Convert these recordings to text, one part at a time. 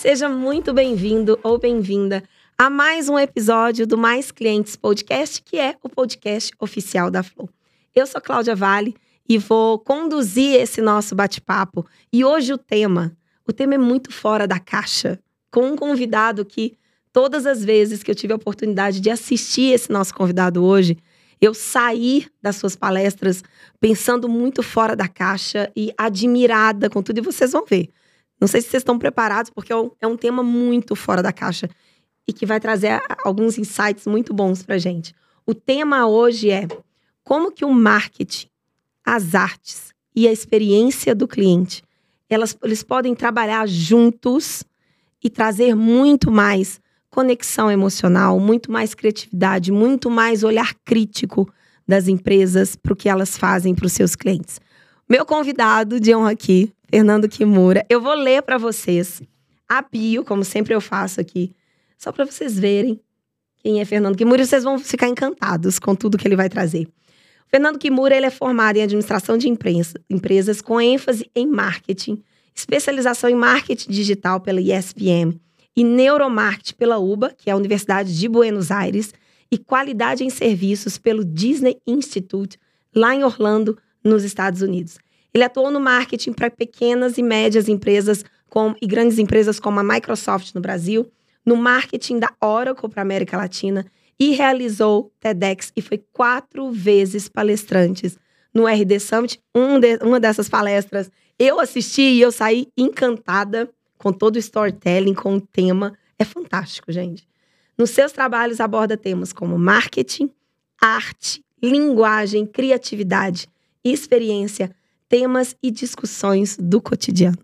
Seja muito bem-vindo ou bem-vinda a mais um episódio do Mais Clientes Podcast, que é o podcast oficial da Flow. Eu sou Cláudia Vale e vou conduzir esse nosso bate-papo. E hoje o tema, o tema é muito fora da caixa, com um convidado que todas as vezes que eu tive a oportunidade de assistir esse nosso convidado hoje, eu saí das suas palestras pensando muito fora da caixa e admirada com tudo, e vocês vão ver. Não sei se vocês estão preparados, porque é um, é um tema muito fora da caixa e que vai trazer alguns insights muito bons para gente. O tema hoje é como que o marketing, as artes e a experiência do cliente, elas, eles podem trabalhar juntos e trazer muito mais conexão emocional, muito mais criatividade, muito mais olhar crítico das empresas para o que elas fazem para os seus clientes. Meu convidado de honra aqui, Fernando Kimura, eu vou ler para vocês a bio, como sempre eu faço aqui, só para vocês verem quem é Fernando Kimura e vocês vão ficar encantados com tudo que ele vai trazer. Fernando Kimura ele é formado em administração de empresas com ênfase em marketing, especialização em marketing digital pela ESPM e neuromarketing pela UBA, que é a Universidade de Buenos Aires, e qualidade em serviços pelo Disney Institute, lá em Orlando, nos Estados Unidos. Ele atuou no marketing para pequenas e médias empresas com, e grandes empresas como a Microsoft no Brasil, no marketing da Oracle para a América Latina e realizou TEDx e foi quatro vezes palestrantes no RD Summit. Um de, uma dessas palestras eu assisti e eu saí encantada com todo o storytelling, com o tema. É fantástico, gente. Nos seus trabalhos aborda temas como marketing, arte, linguagem, criatividade, experiência, temas e discussões do cotidiano.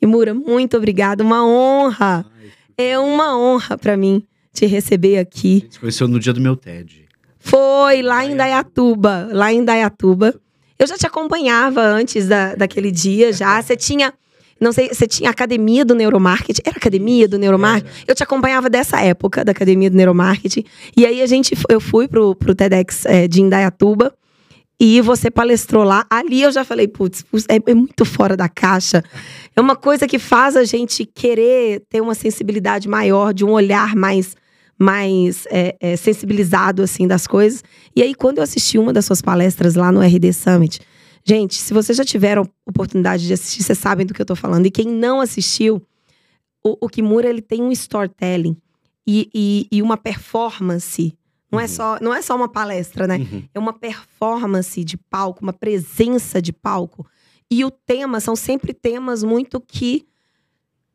E Mura, muito obrigada, uma honra. É uma honra para mim te receber aqui. A gente conheceu no dia do meu TED. Foi lá em Dayatuba, lá em Dayatuba. Eu já te acompanhava antes da, daquele dia já. Você tinha não sei, você tinha academia do neuromarketing. Era academia do neuromarketing? Eu te acompanhava dessa época, da academia do neuromarketing. E aí a gente, eu fui pro, pro TEDx é, de Indaiatuba. E você palestrou lá. Ali eu já falei, putz, é, é, muito fora da caixa. É uma coisa que faz a gente querer ter uma sensibilidade maior, de um olhar mais, mais é, é, sensibilizado, assim, das coisas. E aí, quando eu assisti uma das suas palestras lá no RD Summit, Gente, se vocês já tiveram oportunidade de assistir, vocês sabem do que eu tô falando. E quem não assistiu, o, o Kimura ele tem um storytelling e, e, e uma performance. Não, é uhum. é só, não é só uma palestra, né? Uhum. É uma performance de palco, uma presença de palco. E o tema são sempre temas muito que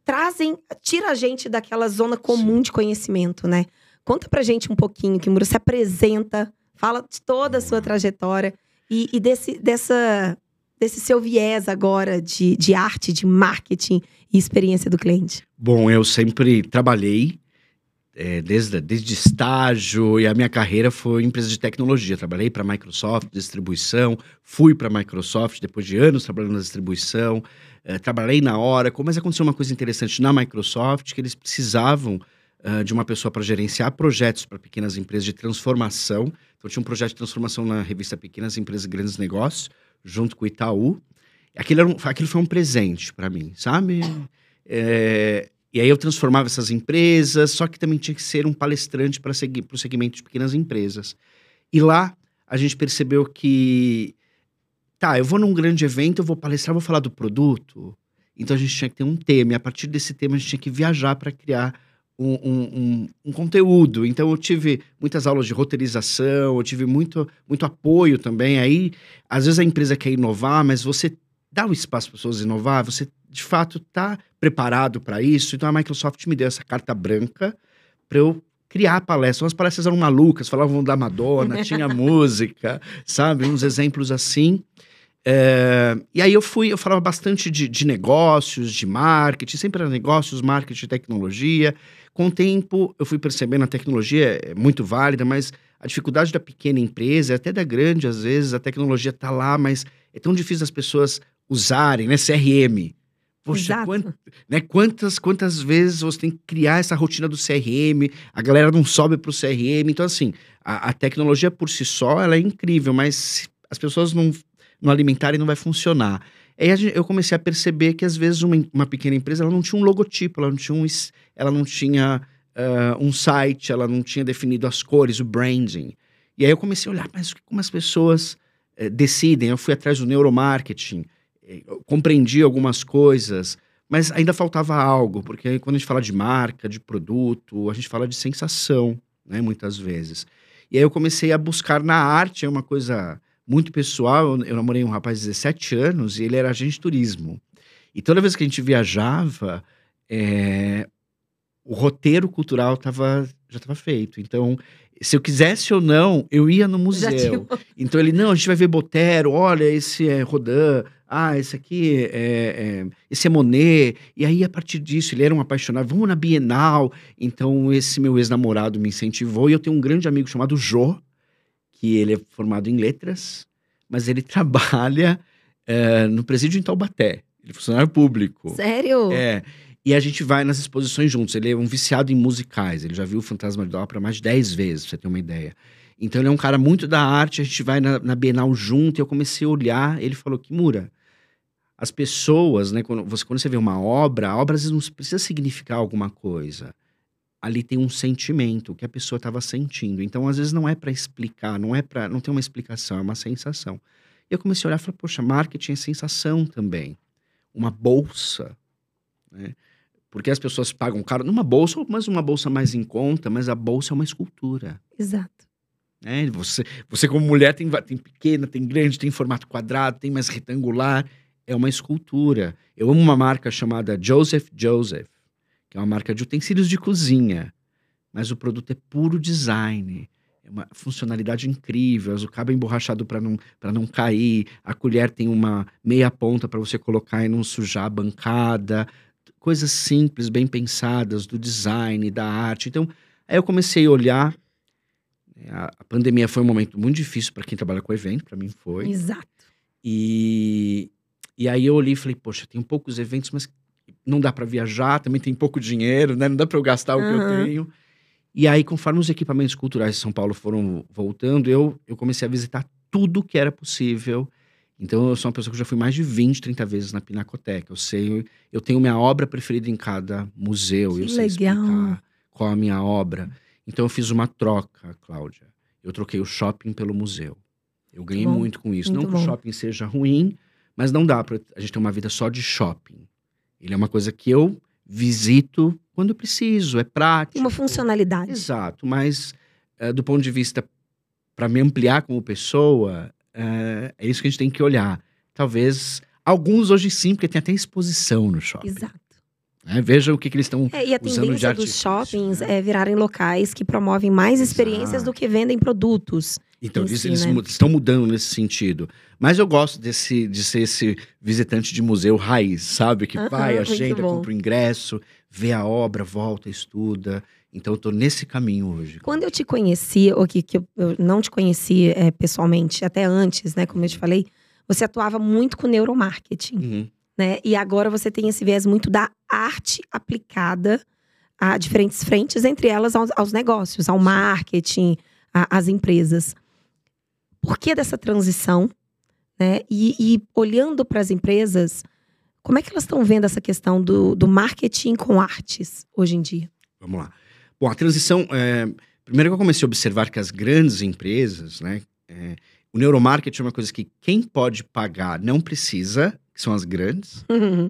trazem, tira a gente daquela zona comum Sim. de conhecimento, né? Conta pra gente um pouquinho, Kimura, se apresenta, fala de toda a sua trajetória e, e desse, dessa, desse seu viés agora de, de arte, de marketing e experiência do cliente? Bom, eu sempre trabalhei é, desde, desde estágio e a minha carreira foi em empresa de tecnologia. Trabalhei para a Microsoft, distribuição, fui para a Microsoft depois de anos trabalhando na distribuição, é, trabalhei na Oracle, mas aconteceu uma coisa interessante na Microsoft que eles precisavam uh, de uma pessoa para gerenciar projetos para pequenas empresas de transformação então, tinha um projeto de transformação na revista Pequenas Empresas e Grandes Negócios, junto com o Itaú. Aquilo, um, aquilo foi um presente para mim, sabe? É, e aí eu transformava essas empresas, só que também tinha que ser um palestrante para o segmento de pequenas empresas. E lá a gente percebeu que, tá, eu vou num grande evento, eu vou palestrar, vou falar do produto. Então a gente tinha que ter um tema, e a partir desse tema a gente tinha que viajar para criar um, um, um, conteúdo. Então eu tive muitas aulas de roteirização, eu tive muito, muito apoio também. Aí, às vezes a empresa quer inovar, mas você dá o espaço para as pessoas inovar, você de fato está preparado para isso. Então a Microsoft me deu essa carta branca para eu criar palestras. As palestras eram malucas, falavam da Madonna, tinha música, sabe? Uns exemplos assim. É, e aí eu fui, eu falava bastante de, de negócios, de marketing, sempre era negócios, marketing, tecnologia. Com o tempo, eu fui percebendo a tecnologia é muito válida, mas a dificuldade da pequena empresa, até da grande, às vezes, a tecnologia está lá, mas é tão difícil as pessoas usarem, né? CRM. Poxa, quant, né, quantas, quantas vezes você tem que criar essa rotina do CRM, a galera não sobe para o CRM. Então, assim, a, a, tecnologia por si só, ela é incrível, mas as pessoas não, não alimentarem, não vai funcionar. Aí eu comecei a perceber que às vezes uma, uma pequena empresa ela não tinha um logotipo, ela não tinha um, ela não tinha ah, um site, ela não tinha definido as cores, o branding. E aí eu comecei a olhar, mas como as pessoas eh, decidem? Eu fui atrás do neuromarketing, eu compreendi algumas coisas, mas ainda faltava algo, porque quando a gente fala de marca, de produto, a gente fala de sensação, né, muitas vezes. E aí eu comecei a buscar na arte, é uma coisa muito pessoal. Eu, eu namorei um rapaz de 17 anos e ele era agente de turismo. E toda vez que a gente viajava, é, o roteiro cultural tava, já estava feito. Então, se eu quisesse ou não, eu ia no museu. Então ele, não, a gente vai ver Botero, olha, esse é Rodin, ah, esse aqui é, é- esse é Monet. E aí, a partir disso, ele era um apaixonado, vamos na Bienal. Então, esse meu ex-namorado me incentivou. E eu tenho um grande amigo chamado Jô, que ele é formado em letras, mas ele trabalha eh, no presídio em Taubaté. Ele é funcionário público. Sério? É. E a gente vai nas exposições juntos. Ele é um viciado em musicais. Ele já viu o Fantasma da Ópera mais de 10 vezes, pra você ter uma ideia. Então ele é um cara muito da arte. A gente vai na, na Bienal junto. E eu comecei a olhar. Ele falou: Kimura, as pessoas, né? Quando você, quando você vê uma obra, a obra às vezes não precisa significar alguma coisa. Ali tem um sentimento que a pessoa estava sentindo. Então, às vezes, não é para explicar, não é para. Não tem uma explicação, é uma sensação. E eu comecei a olhar e falei, poxa, marketing é sensação também. Uma bolsa, né? Porque as pessoas pagam caro numa bolsa, mas uma bolsa mais em conta, mas a bolsa é uma escultura. Exato. Né? Você, você, como mulher, tem, tem pequena, tem grande, tem formato quadrado, tem mais retangular. É uma escultura. Eu amo uma marca chamada Joseph Joseph, que é uma marca de utensílios de cozinha. Mas o produto é puro design. É uma funcionalidade incrível. O cabo é emborrachado para não, pra não cair. A colher tem uma meia ponta para você colocar e não sujar a bancada. Coisas simples, bem pensadas, do design, da arte. Então, aí eu comecei a olhar. né, A, pandemia foi um momento muito difícil para quem trabalha com evento, para mim foi. Exato. E, e aí eu olhei e falei, poxa, tem poucos eventos, mas não dá para viajar, também tem pouco dinheiro, né? Não dá para eu gastar o que eu tenho. E aí, conforme os equipamentos culturais de São Paulo foram voltando, eu, eu comecei a visitar tudo que era possível. Então, eu sou uma pessoa que já fui mais de 20, 30 vezes na Pinacoteca. Eu sei, eu tenho minha obra preferida em cada museu. Que eu sei legal. explicar qual a minha obra. Então, eu fiz uma troca, Cláudia. Eu troquei o shopping pelo museu. Eu ganhei bom, muito com isso. muito não que bom. o shopping seja ruim, mas não dá pra a gente ter uma vida só de shopping. Ele é uma coisa que eu visito quando eu preciso, é prático. Uma funcionalidade. Exato, mas eh, do ponto de vista para me ampliar como pessoa, eh, é isso que a gente tem que olhar. Talvez alguns hoje sim, porque tem até exposição no shopping. Exato. Veja o que, que eles estão. É, e a Usando tendência dos shoppings né? é virarem locais que promovem mais experiências Exato. do que vendem produtos. Então, eles, si, eles né? estão mudando nesse sentido. Mas eu gosto desse, de ser esse visitante de museu raiz, sabe? Que Aham, vai, muito agenda, compra o ingresso, vê a obra, volta, estuda. Então, eu tô nesse caminho hoje. Quando eu te conheci, ou que, que eu, eu não te conheci é, pessoalmente, até antes, né? Como eu te falei, você atuava muito com neuromarketing, Uhum. né? E agora você tem esse viés muito da arte aplicada a diferentes frentes, entre elas aos, aos negócios, ao marketing, a- às empresas. Por que dessa transição? Né? E, e olhando para as empresas, como é que elas estão vendo essa questão do, do marketing com artes hoje em dia? Vamos lá. Bom, a transição. é, primeiro que eu comecei a observar que as grandes empresas, né? é, o neuromarketing é uma coisa que quem pode pagar não precisa, que são as grandes,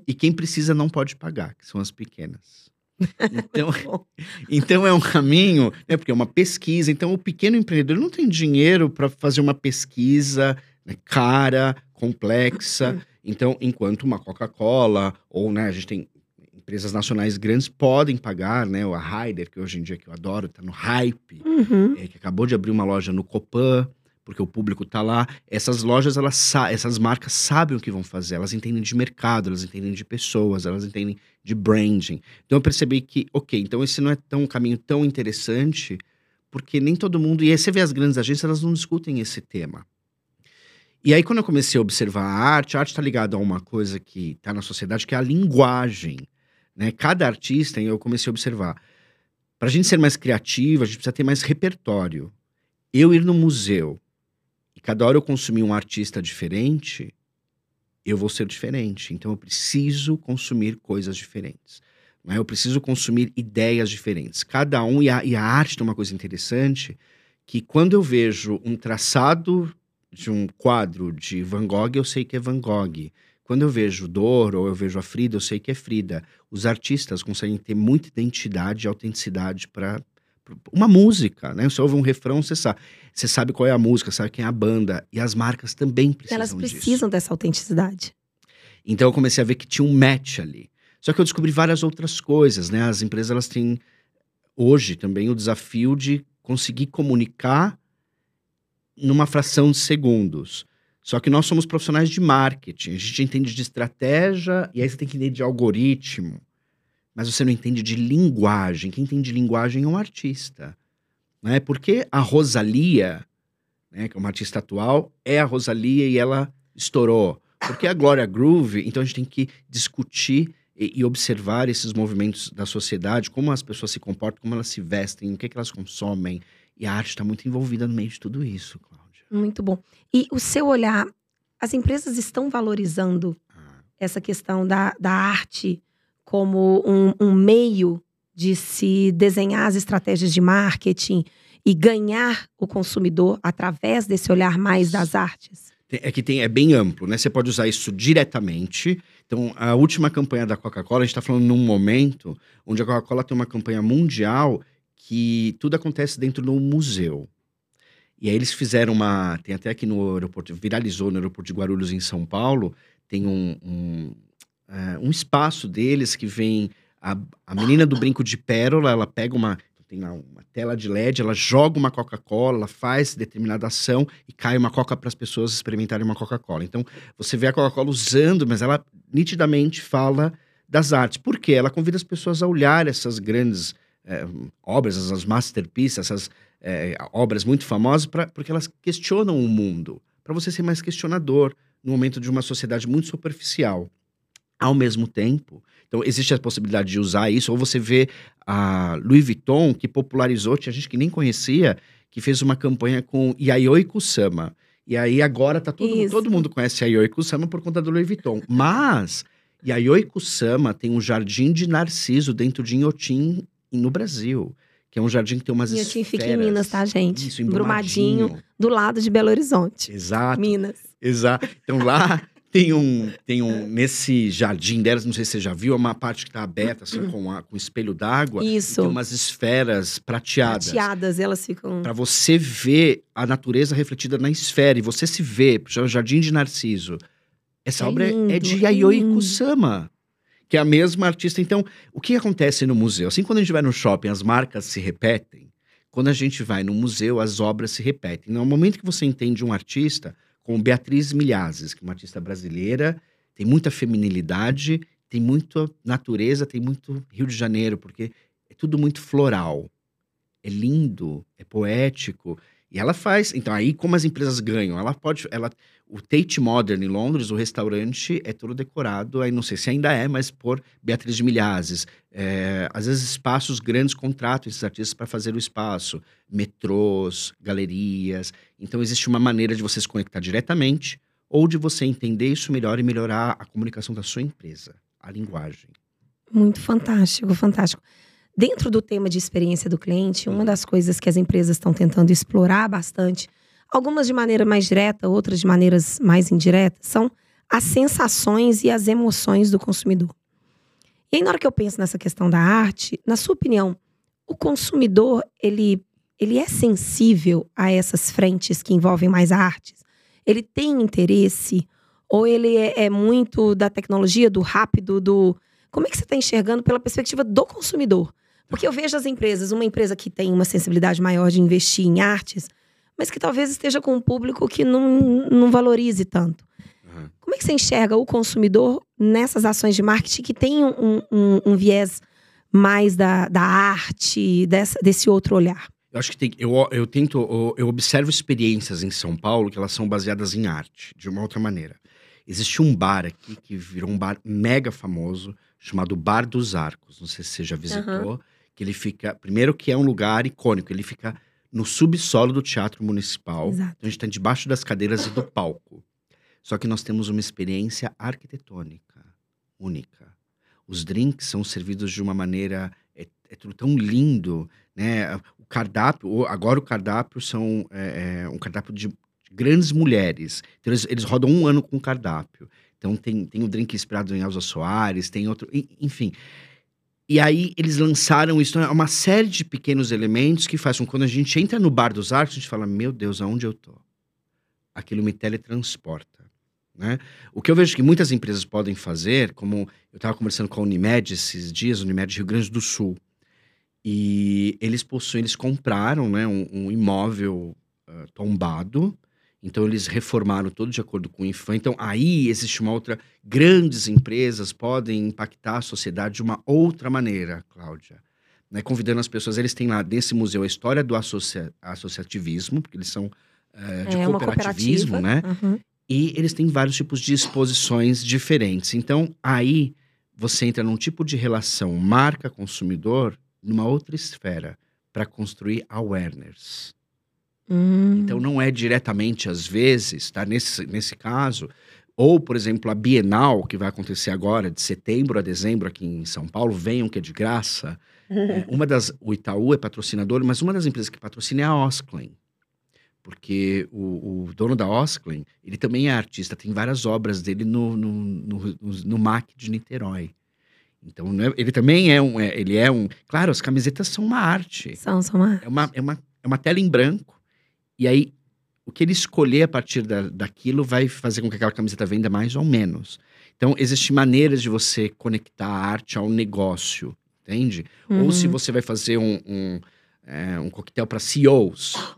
e quem precisa não pode pagar, que são as pequenas. Então, então é um caminho, né? Porque é uma pesquisa. Então, o pequeno empreendedor não tem dinheiro para fazer uma pesquisa né, cara, complexa. Então, enquanto uma Coca-Cola, ou né, a gente tem empresas nacionais grandes podem pagar, né? O a Ryder, que hoje em dia que eu adoro, tá no hype, Uhum. é, que acabou de abrir uma loja no Copan, porque o público tá lá. Essas lojas, elas sa- essas marcas sabem o que vão fazer, elas entendem de mercado, elas entendem de pessoas, elas entendem de branding. Então eu percebi que, ok, então esse não é tão um caminho tão interessante, porque nem todo mundo. E aí você vê as grandes agências, elas não discutem esse tema. E aí, quando eu comecei a observar a arte, a arte está ligada a uma coisa que está na sociedade, que é a linguagem. Né? Cada artista, eu comecei a observar. Para a gente ser mais criativo, a gente precisa ter mais repertório. Eu ir no museu e cada hora eu consumir um artista diferente, eu vou ser diferente. Então eu preciso consumir coisas diferentes. Né? Eu preciso consumir ideias diferentes. Cada um, e a, e a arte tem uma coisa interessante, que quando eu vejo um traçado de um quadro de Van Gogh, eu sei que é Van Gogh. Quando eu vejo Dor ou eu vejo a Frida, eu sei que é Frida. Os artistas conseguem ter muita identidade e autenticidade para uma música, né? Você ouve um refrão, você sabe, você sabe qual é a música, sabe quem é a banda. E as marcas também precisam Elas precisam disso. dessa autenticidade. Então eu comecei a ver que tinha um match ali. Só que eu descobri várias outras coisas, né? As empresas elas têm hoje também o desafio de conseguir comunicar numa fração de segundos. Só que nós somos profissionais de marketing, a gente entende de estratégia e aí você tem que entender de algoritmo. Mas você não entende de linguagem. Quem entende de linguagem é um artista. Né? Porque a Rosalia, né, que é uma artista atual, é a Rosalia e ela estourou. Porque a Glória Groove, então a gente tem que discutir e, e observar esses movimentos da sociedade, como as pessoas se comportam, como elas se vestem, o que, é que elas consomem. E a arte está muito envolvida no meio de tudo isso, Cláudia. Muito bom. E o seu olhar, as empresas estão valorizando Ah, essa questão da, da arte como um, um meio de se desenhar as estratégias de marketing e ganhar o consumidor através desse olhar mais das artes? É que tem, é bem amplo, né? Você pode usar isso diretamente. Então, a última campanha da Coca-Cola, a gente está falando num momento onde a Coca-Cola tem uma campanha mundial que tudo acontece dentro de um museu. E aí eles fizeram uma. Tem até aqui no aeroporto, viralizou no aeroporto de Guarulhos, em São Paulo, tem um, um, é, um espaço deles que vem. A, a menina do brinco de pérola, ela pega uma. Tem lá uma tela de LED, ela joga uma Coca-Cola, ela faz determinada ação e cai uma Coca para as pessoas experimentarem uma Coca-Cola. Então, você vê a Coca-Cola usando, mas ela nitidamente fala das artes. Por quê? Ela convida as pessoas a olhar essas grandes eh, obras, essas masterpieces, essas eh, obras muito famosas, pra, porque elas questionam o mundo. Para você ser mais questionador no momento de uma sociedade muito superficial. Ao mesmo tempo, então existe a possibilidade de usar isso, ou você vê a Louis Vuitton, que popularizou, tinha gente que nem conhecia, que fez uma campanha com Yayoi Kusama. E aí agora tá todo, todo mundo conhece Yayoi Kusama por conta do Louis Vuitton. Mas Yayoi Kusama tem um jardim de narciso dentro de Inhotim no Brasil. Que é um jardim que tem umas Inhotim esferas. fica em Minas, tá, gente? Isso, em Brumadinho, Brumadinho. do lado de Belo Horizonte. Exato. Minas. Exato. Então lá tem um, tem um nesse jardim delas, não sei se você já viu, é uma parte que está aberta assim com, a, com espelho d'água, e Isso. tem umas esferas prateadas. Prateadas, elas ficam. Para você ver a natureza refletida na esfera e você se vê, o Jardim de Narciso. Essa É obra é- lindo, é de Yayoi. Kusama, que é a mesma artista. Então, o que acontece no museu? Assim, quando a gente vai no shopping, as marcas se repetem. Quando a gente vai no museu, as obras se repetem. No momento que você entende um artista, como Beatriz Milhazes, que é uma artista brasileira, tem muita feminilidade, tem muita natureza, tem muito Rio de Janeiro, porque é tudo muito floral. É lindo, é poético. E ela faz. Então, aí, como as empresas ganham? Ela pode. Ela, o Tate Modern em Londres, o restaurante é todo decorado, aí não sei se ainda é, mas por Beatriz de Milhazes. É, às vezes, espaços grandes contratam esses artistas para fazer o espaço. Metrôs, galerias. Então, existe uma maneira de você se conectar diretamente ou de você entender isso melhor e melhorar a comunicação da sua empresa, a linguagem. Muito fantástico, fantástico. Dentro do tema de experiência do cliente, uma das coisas que as empresas estão tentando explorar bastante, algumas de maneira mais direta, outras de maneiras mais indiretas, são as sensações e as emoções do consumidor. E aí, na hora que eu penso nessa questão da arte, na sua opinião, o consumidor, ele, ele é sensível a essas frentes que envolvem mais artes? Ele tem interesse? Ou ele é, é muito da tecnologia, do rápido, do, como é que você está enxergando pela perspectiva do consumidor? Porque eu vejo as empresas, uma empresa que tem uma sensibilidade maior de investir em artes, mas que talvez esteja com um público que não, não valorize tanto. Uhum. Como é que você enxerga o consumidor nessas ações de marketing que tem um, um- um viés mais da, da arte, dessa- desse outro olhar? Eu acho que tem, eu, eu tento, eu, eu observo experiências em São Paulo que elas são baseadas em arte, de uma outra maneira. Existe um bar aqui que virou um bar mega famoso, chamado Bar dos Arcos. Não sei se você já visitou. Que ele fica. Primeiro, que é um lugar icônico, ele fica no subsolo do Teatro Municipal. Exato. Então a gente está debaixo das cadeiras e do palco. Só que nós temos uma experiência arquitetônica única. Os drinks são servidos de uma maneira é, é tudo tão lindo, né? O cardápio, agora o cardápio são é, é, um cardápio de grandes mulheres. Então eles, eles rodam um ano com o cardápio. Então tem, tem o drink inspirado em Elza Soares, tem outro, enfim. E aí eles lançaram isso, é uma série de pequenos elementos que fazem quando a gente entra no bar dos arcos, a gente fala, meu Deus, aonde eu tô? Aquilo me teletransporta. Né? O que eu vejo que muitas empresas podem fazer, como eu estava conversando com a Unimed esses dias, Unimed Rio Grande do Sul, e eles possuem, eles compraram né, um, um imóvel uh, tombado, então eles reformaram todo de acordo com o IFAM. Então aí existe uma outra. Grandes empresas podem impactar a sociedade de uma outra maneira, Cláudia. Né, convidando as pessoas, eles têm lá desse museu a história do associa associativismo, porque eles são uh, de é, cooperativismo, né? Uhum. E eles têm vários tipos de exposições diferentes. Então, aí você entra num tipo de relação marca-consumidor numa outra esfera para construir awareness. Hum. Então, não é diretamente, às vezes, tá? Nesse, nesse caso, ou, por exemplo, a Bienal, que vai acontecer agora, de setembro a dezembro aqui em São Paulo, venham que é de graça. é, uma das, o Itaú é patrocinador, mas uma das empresas que patrocina é a Osclen porque o, o, dono da Osclen, ele também é artista, tem várias obras dele no, no, no, no MAC de Niterói. Então, é, ele também é um, é, ele é um... Claro, as camisetas são uma arte. São, são uma É uma, é uma, é uma tela em branco, e aí o que ele escolher a partir da, daquilo vai fazer com que aquela camiseta venda mais ou menos. Então, existem maneiras de você conectar a arte ao negócio, entende? Uhum. Ou se você vai fazer um, um, é, um coquetel para CEOs,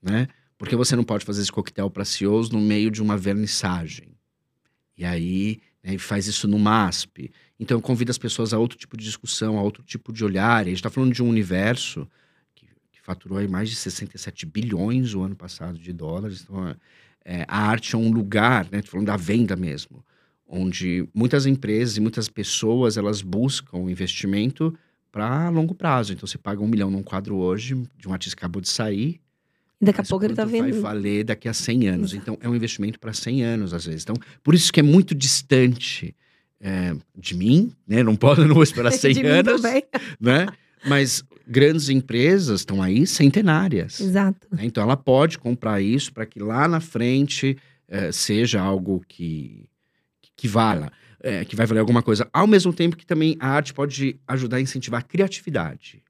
né? Porque você não pode fazer esse coquetel para CEOs no meio de uma vernissagem. E aí né, faz isso no MASP. Então convida as pessoas a outro tipo de discussão, a outro tipo de olhar. E a gente está falando de um universo faturou aí mais de 67 bilhões o ano passado de dólares. Então, é, a arte é um lugar, né? Falando da venda mesmo, onde muitas empresas e muitas pessoas elas buscam investimento para longo prazo. Então você paga um milhão num quadro hoje de um artista que acabou de sair Daqui a pouco ele está vendo. vai valer daqui a 100 anos. Então, é um investimento para 100 anos, às vezes. Então, por isso que é muito distante é, de mim, né? Não posso, não vou esperar 100 de anos. Né? Mas grandes empresas estão aí centenárias. Exato. Né? Então, ela pode comprar isso para que lá na frente é, seja algo que, que vala. É, que vai valer alguma coisa. Ao mesmo tempo que também a arte pode ajudar a incentivar a criatividade.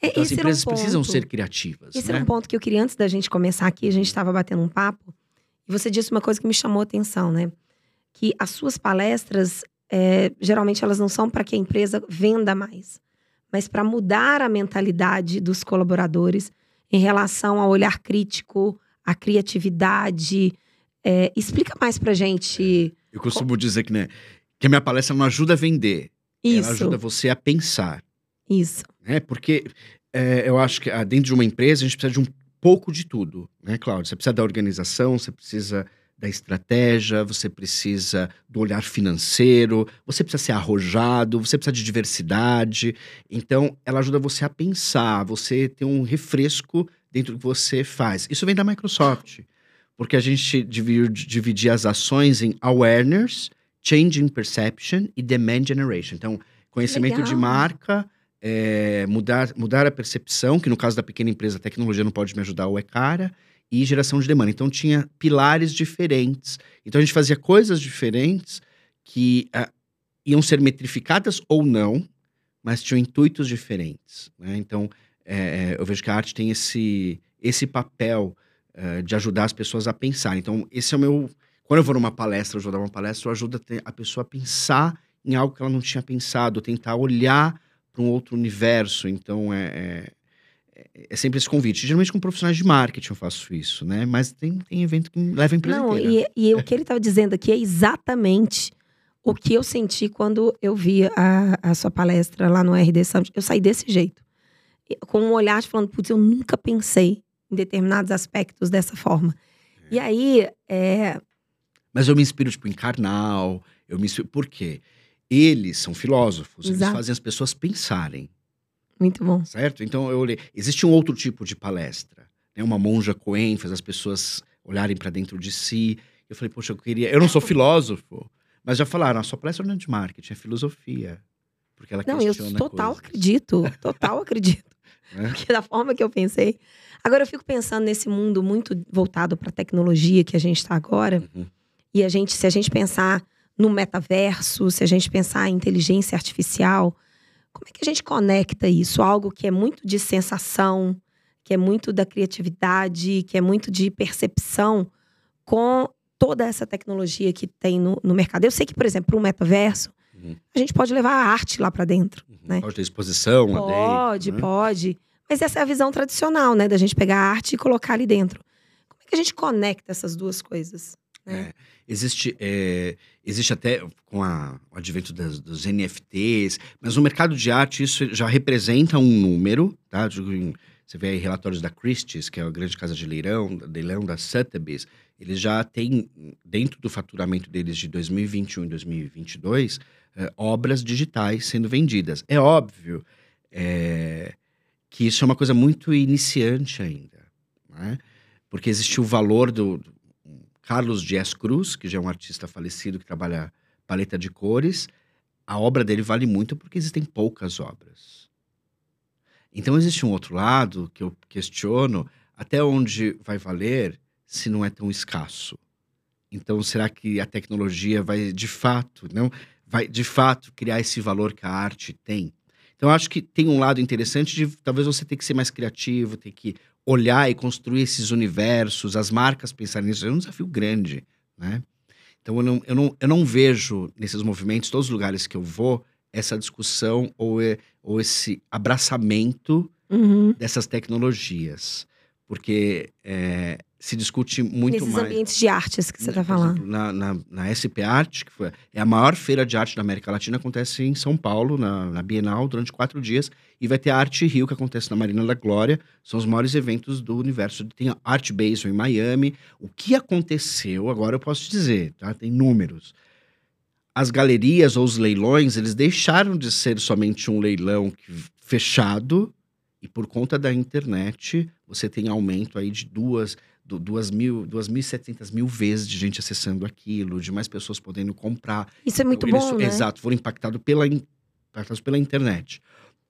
É, então as empresas um precisam ser criativas. Esse né? era um ponto que eu queria, antes da gente começar aqui, a gente estava batendo um papo, e você disse uma coisa que me chamou a atenção, né? Que as suas palestras, é, geralmente elas não são para que a empresa venda mais, mas para mudar a mentalidade dos colaboradores em relação ao olhar crítico, à criatividade. É, explica mais pra gente. Eu costumo dizer que, né, que a minha palestra não ajuda a vender. Isso. Ela ajuda você a pensar. Isso. É, porque é, eu acho que ah, dentro de uma empresa a gente precisa de um pouco de tudo, né, Cláudio? Você precisa da organização, você precisa da estratégia, você precisa do olhar financeiro, você precisa ser arrojado, você precisa de diversidade. Então, ela ajuda você a pensar, você ter um refresco dentro do que você faz. Isso vem da Microsoft, porque a gente dividir as ações em awareness, changing perception e demand generation. Então, conhecimento de marca, é, mudar, mudar a percepção, que no caso da pequena empresa a tecnologia não pode me ajudar ou é cara, e geração de demanda. Então tinha pilares diferentes. Então a gente fazia coisas diferentes que uh, iam ser metrificadas ou não, mas tinham intuitos diferentes. Né? Então é, eu vejo que a arte tem esse, esse papel uh, de ajudar as pessoas a pensar. Então esse é o meu... Quando eu vou numa palestra, eu vou dar uma palestra, eu ajudo a, pessoa a pensar em algo que ela não tinha pensado, tentar olhar para um outro universo. Então, é, é, sempre esse convite. Geralmente com profissionais de marketing eu faço isso, né? Mas tem, tem evento que leva a empresa Não, inteira. E, e o que ele estava dizendo aqui é exatamente o que eu senti quando eu vi a, a sua palestra lá no RD Summit. Eu saí desse jeito. Com um olhar de falando, putz, eu nunca pensei em determinados aspectos dessa forma. É. E aí, é... Mas eu me inspiro, tipo, em Karnal. Eu me inspiro... Por quê? Eles são filósofos, Exato. eles fazem as pessoas pensarem. Muito bom. Certo? Então eu olhei. Existe um outro tipo de palestra. Né? Uma monja Coen faz as pessoas olharem para dentro de si. Eu falei, poxa, eu queria. Eu não sou filósofo, mas já falaram, a sua palestra não é de marketing, é filosofia. Porque ela Não, eu questiona total coisas. acredito, total acredito. né? Porque da forma que eu pensei. Agora eu fico pensando nesse mundo muito voltado para a tecnologia que a gente está agora. Uhum. E a gente, se a gente pensar no metaverso, se a gente pensar em inteligência artificial, como é que a gente conecta isso? Algo que é muito de sensação, que é muito da criatividade, que é muito de percepção, com toda essa tecnologia que tem no, no mercado. Eu sei que, por exemplo, para o metaverso, Uhum. a gente pode levar a arte lá para dentro. né? Pode ter exposição Pode, né? pode. Mas essa é a visão tradicional, né? Da gente pegar a arte e colocar ali dentro. Como é que a gente conecta essas duas coisas? Né? É, existe, é, existe até com a- o advento das- dos NFTs, mas no mercado de arte isso já representa um número, tá? Você vê aí relatórios da Christie's, que é a grande casa de leilão, leilão da Sotheby's, eles já têm, dentro do faturamento deles de 2021 e 2022, eh, obras digitais sendo vendidas. É óbvio é, que isso é uma coisa muito iniciante ainda, né? porque existe o valor do, do Carlos Dias Cruz, que já é um artista falecido que trabalha paleta de cores, a obra dele vale muito porque existem poucas obras. Então existe um outro lado que eu questiono até onde vai valer se não é tão escasso. Então será que a tecnologia vai de fato, não, vai de fato criar esse valor que a arte tem? Então acho que tem um lado interessante de talvez você ter que ser mais criativo, ter que olhar e construir esses universos, as marcas pensarem nisso, é um desafio grande, né? Então eu não, eu não, eu não vejo nesses movimentos, todos os lugares que eu vou, essa discussão ou, ou esse abraçamento Uhum. dessas tecnologias. Porque é, se discute muito Nesses mais. ambientes de artes que você está falando. exemplo, na, na, na SP Art, que foi, é a maior feira de arte da América Latina, acontece em São Paulo, na, na Bienal, durante quatro dias. E vai ter a Arte Rio, que acontece na Marina da Glória. São os maiores eventos do universo. Tem a Art Basel em Miami. O que aconteceu, agora eu posso te dizer, tá? Tem números. As galerias ou os leilões, eles deixaram de ser somente um leilão fechado. E por conta da internet, você tem aumento aí de duas, du- duas mil, duas mil e setecentas mil vezes de gente acessando aquilo, de mais pessoas podendo comprar. Isso é muito Então, bom, eles, né? Exato, foram impactados pela, impactados pela internet.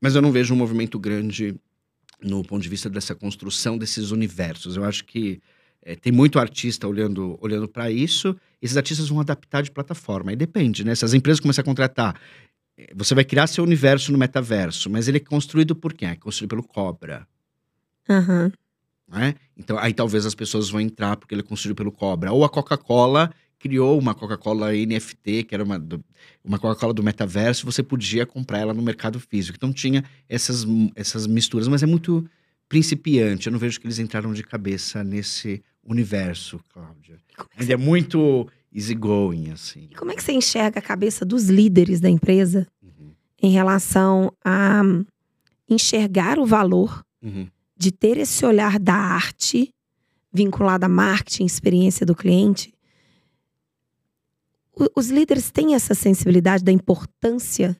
Mas eu não vejo um movimento grande no ponto de vista dessa construção desses universos. Eu acho que eh, tem muito artista olhando, olhando para isso. Esses artistas vão adaptar de plataforma. Aí depende, né? Se as empresas começarem a contratar, eh, você vai criar seu universo no metaverso, mas ele é construído por quem? É construído pelo Cobra. Aham. Né? Então, aí talvez as pessoas vão entrar porque ele é construído pelo Cobra. Ou a Coca-Cola criou uma Coca-Cola NFT, que era uma, do- uma Coca-Cola do metaverso, você podia comprar ela no mercado físico. Então tinha essas, essas misturas, mas é muito principiante. Eu não vejo que eles entraram de cabeça nesse universo, Cláudia. Como é Ainda é muito easygoing, assim. E como é que você enxerga a cabeça dos líderes da empresa Uhum, em relação a enxergar o valor uhum. De ter esse olhar da arte vinculado a marketing, experiência do cliente? Os líderes têm essa sensibilidade da importância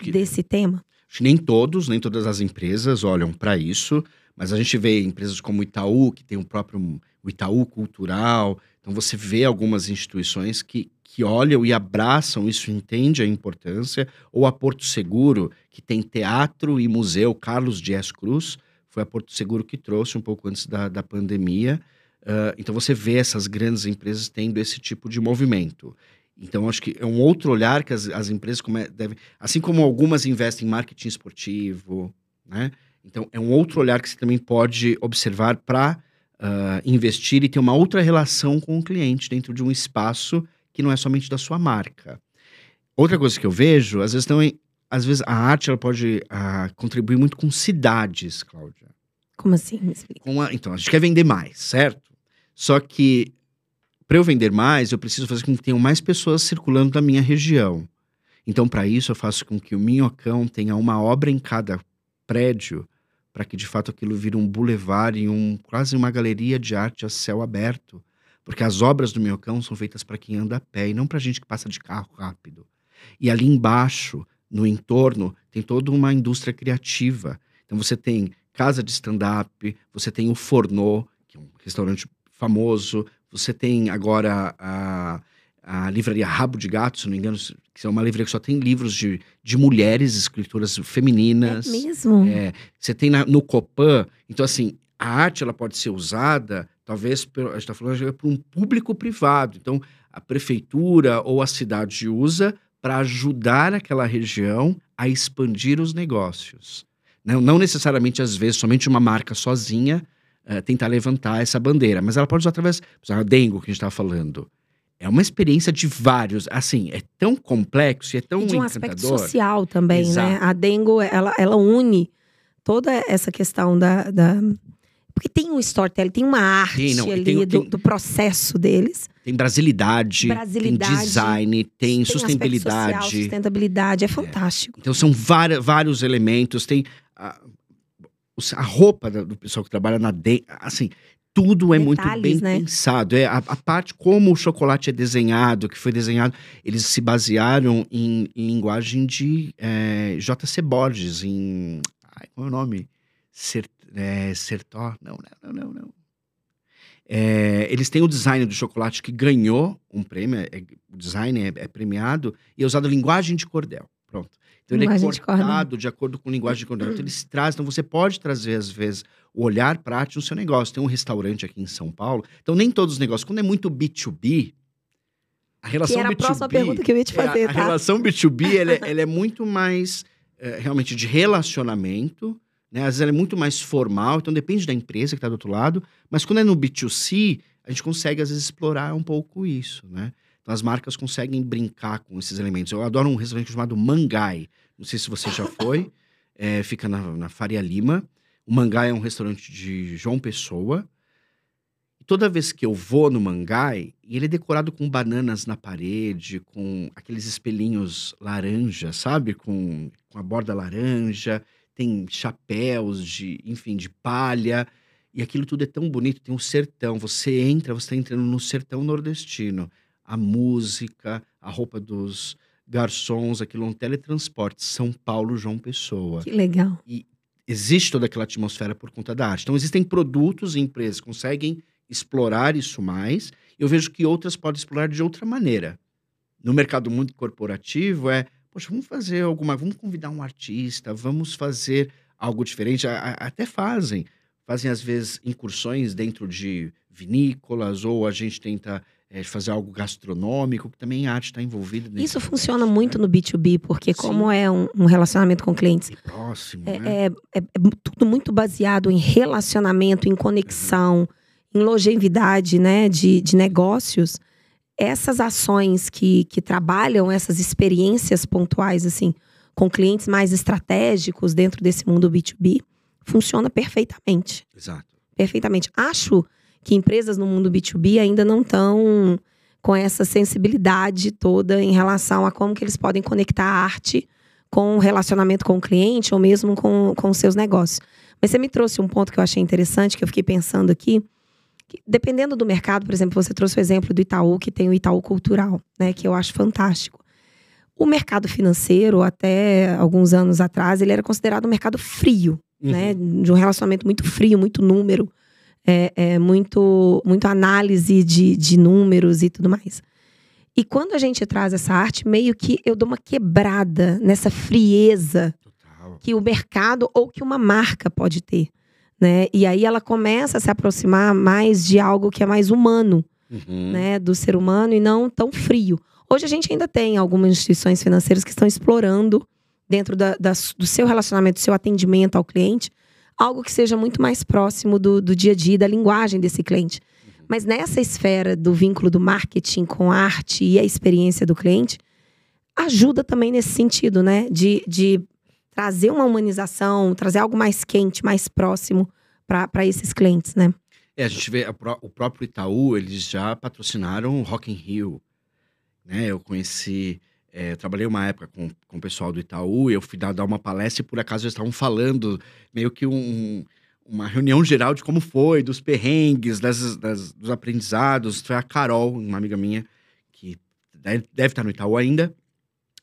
que desse tema? Acho que nem todos, nem todas as empresas olham para isso, mas a gente vê empresas como o Itaú, que tem o próprio o Itaú Cultural. Então você vê algumas instituições que, que olham e abraçam isso, entende a importância. Ou a Porto Seguro, que tem teatro e museu, Carlos Dias Cruz, foi a Porto Seguro que trouxe um pouco antes da, da pandemia. Ah, então você vê essas grandes empresas tendo esse tipo de movimento. Então acho que é um outro olhar que as, as empresas come- devem Assim como algumas investem em marketing esportivo, né? Então, é um outro olhar que você também pode observar para investir e ter uma outra relação com o cliente dentro de um espaço que não é somente da sua marca. Outra coisa que eu vejo, às vezes também, às vezes a arte ela pode ah, contribuir muito com cidades, Cláudia. Como assim? Me explica. Com a- então, a gente quer vender mais, certo? Só que para eu vender mais, eu preciso fazer com que tenham mais pessoas circulando na minha região. Então, para isso, eu faço com que o Minhocão tenha uma obra em cada prédio, para que de fato aquilo vire um bulevar e um, quase uma galeria de arte a céu aberto. Porque as obras do Minhocão são feitas para quem anda a pé e não para gente que passa de carro rápido. E ali embaixo, no entorno, tem toda uma indústria criativa. Então você tem casa de stand-up, você tem o Fornô, que é um restaurante famoso, Você tem agora a, a livraria Rabo de Gato, se não me engano, que é uma livraria que só tem livros de, de mulheres, escritoras femininas. É mesmo? É, você tem na- no Copan, então assim, a arte ela pode ser usada, talvez, a gente está falando para um público privado. Então, a prefeitura ou a cidade usa para ajudar aquela região a expandir os negócios. Não, não necessariamente, às vezes, somente uma marca sozinha eh, tentar levantar essa bandeira, mas ela pode usar através, a Dengo que a gente estava falando. É uma experiência de vários, assim, é tão complexo e é tão E de um aspecto encantador. social também, né? Exato. A Dengo, ela, ela une toda essa questão da, da- Porque tem um storytelling, tem uma arte Tem, não, ali tem- do, tem- do processo deles. Tem brasilidade, Brasilidade, tem design, tem, Tem sustentabilidade. social, sustentabilidade, é fantástico. Então são várias, vários elementos. Tem a, a roupa do pessoal que trabalha na de, assim, tudo é muito bem né? pensado. É a, a parte como o chocolate é desenhado, que foi desenhado, eles se basearam em, em linguagem de é, J.C. Borges, em ai, qual é o nome? Ser, é, Sertó? Não, não, não, não, não. É, eles têm o design do chocolate que ganhou um prêmio, é- o design é, é premiado e é usado linguagem de cordel. Pronto. Então ele é Linguagem de cortado de acordo com linguagem de cordel. Então eles trazem, então você pode trazer às vezes o olhar prático no seu negócio. Tem um restaurante aqui em São Paulo. Então nem todos os negócios, quando é muito B2B, a relação Que era a B2B, próxima pergunta que eu ia te é, a- fazer, a, tá? relação B2B ela é, ela é muito mais é, realmente de relacionamento, né? Às vezes ela é muito mais formal, então depende da empresa que está do outro lado. Mas quando é no B2C, a gente consegue às vezes explorar um pouco isso, né? Então as marcas conseguem brincar com esses elementos. Eu adoro um restaurante chamado Mangai. Não sei se você já foi. É, fica na, na Faria Lima. O Mangai é um restaurante de João Pessoa. E toda vez que eu vou no Mangai, e ele é decorado com bananas na parede, com aqueles espelhinhos laranja, sabe? Com, com a borda laranja, tem chapéus de, enfim, de palha. E aquilo tudo é tão bonito, tem um sertão. Você entra, você está entrando no sertão nordestino. A música, a roupa dos garçons, aquilo é um teletransporte. São Paulo, João Pessoa Que legal. existe toda aquela atmosfera por conta da arte. Então, existem produtos e empresas que conseguem explorar isso mais. Eu vejo que outras podem explorar de outra maneira. No mercado muito corporativo, é, poxa, vamos fazer alguma, vamos convidar um artista, vamos fazer algo diferente. A- a- até fazem. Fazem, às vezes, incursões dentro de vinícolas, ou a gente tenta é, fazer algo gastronômico, que também a arte está envolvida Isso processo, funciona né? muito no B2B, porque Sim. como é um, um relacionamento com clientes, E próximo, é, né? é- é- é tudo muito baseado em relacionamento, em conexão, em longevidade né, de, de negócios. Essas ações que, que trabalham essas experiências pontuais, assim, com clientes mais estratégicos dentro desse mundo B2B, funciona perfeitamente. Exato. Perfeitamente. Acho que empresas no mundo B2B ainda não estão com essa sensibilidade toda em relação a como que eles podem conectar a arte com o relacionamento com o cliente ou mesmo com, com os seus negócios. Mas você me trouxe um ponto que eu achei interessante, que eu fiquei pensando aqui. Dependendo do mercado, por exemplo, você trouxe o exemplo do Itaú, que tem o Itaú Cultural, né? Que eu acho fantástico. O mercado financeiro, até alguns anos atrás, ele era considerado um mercado frio Uhum. né? De um relacionamento muito frio, muito número, é, é, muito, muito análise de, de números e tudo mais. E quando a gente traz essa arte, meio que eu dou uma quebrada nessa frieza Total. que o mercado ou que uma marca pode ter. Né? E aí ela começa a se aproximar mais de algo que é mais humano, Uhum. né, do ser humano e não tão frio. Hoje a gente ainda tem algumas instituições financeiras que estão explorando, dentro da- da- do seu relacionamento, do seu atendimento ao cliente, algo que seja muito mais próximo do, do dia a dia, da linguagem desse cliente. Mas nessa esfera do vínculo do marketing com a arte e a experiência do cliente, ajuda também nesse sentido, né? De, de trazer uma humanização, trazer algo mais quente, mais próximo para esses clientes, né? É, a gente vê a o próprio Itaú, eles já patrocinaram o Rock in Rio. Né? Eu conheci, é, eu trabalhei uma época com, com o pessoal do Itaú, eu fui dar, dar uma palestra e por acaso eles estavam falando meio que um- uma reunião geral de como foi, dos perrengues, das, das- dos aprendizados. Foi a Carol, uma amiga minha, que deve, deve estar no Itaú ainda.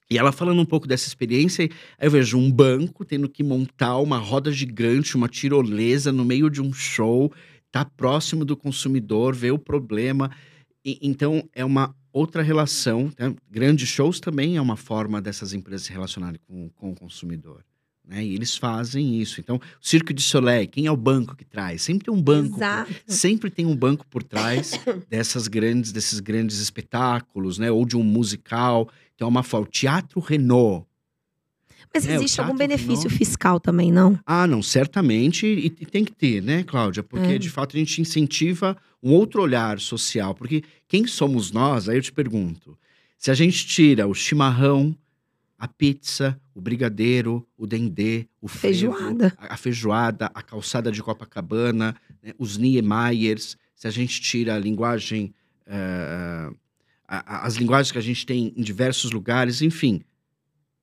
E ela falando um pouco dessa experiência, aí eu vejo um banco tendo que montar uma roda gigante, uma tirolesa no meio de um show, tá próximo do consumidor, ver o problema. E, então, é uma outra relação. Né? Grandes shows também é uma forma dessas empresas se relacionarem com, com o consumidor. Né? E eles fazem isso. Então, o Circo de Soleil, quem é o banco que traz? Sempre tem um banco. Exato. Sempre tem um banco por trás dessas grandes, desses grandes espetáculos, né? Ou de um musical. Então, é uma forma. O Teatro Renault. Mas É, existe algum benefício Renault. fiscal também, não? Ah, não, certamente. E, e tem que ter, né, Cláudia? Porque, É. de fato, a gente incentiva um outro olhar social. Porque quem somos nós? Aí eu te pergunto. Se a gente tira o chimarrão, a pizza, o brigadeiro, o dendê, o frevo, Feijoada. a, a feijoada, a calçada de Copacabana, né, os Niemeyers, se a gente tira a linguagem, eh, a- as linguagens que a gente tem em diversos lugares, enfim,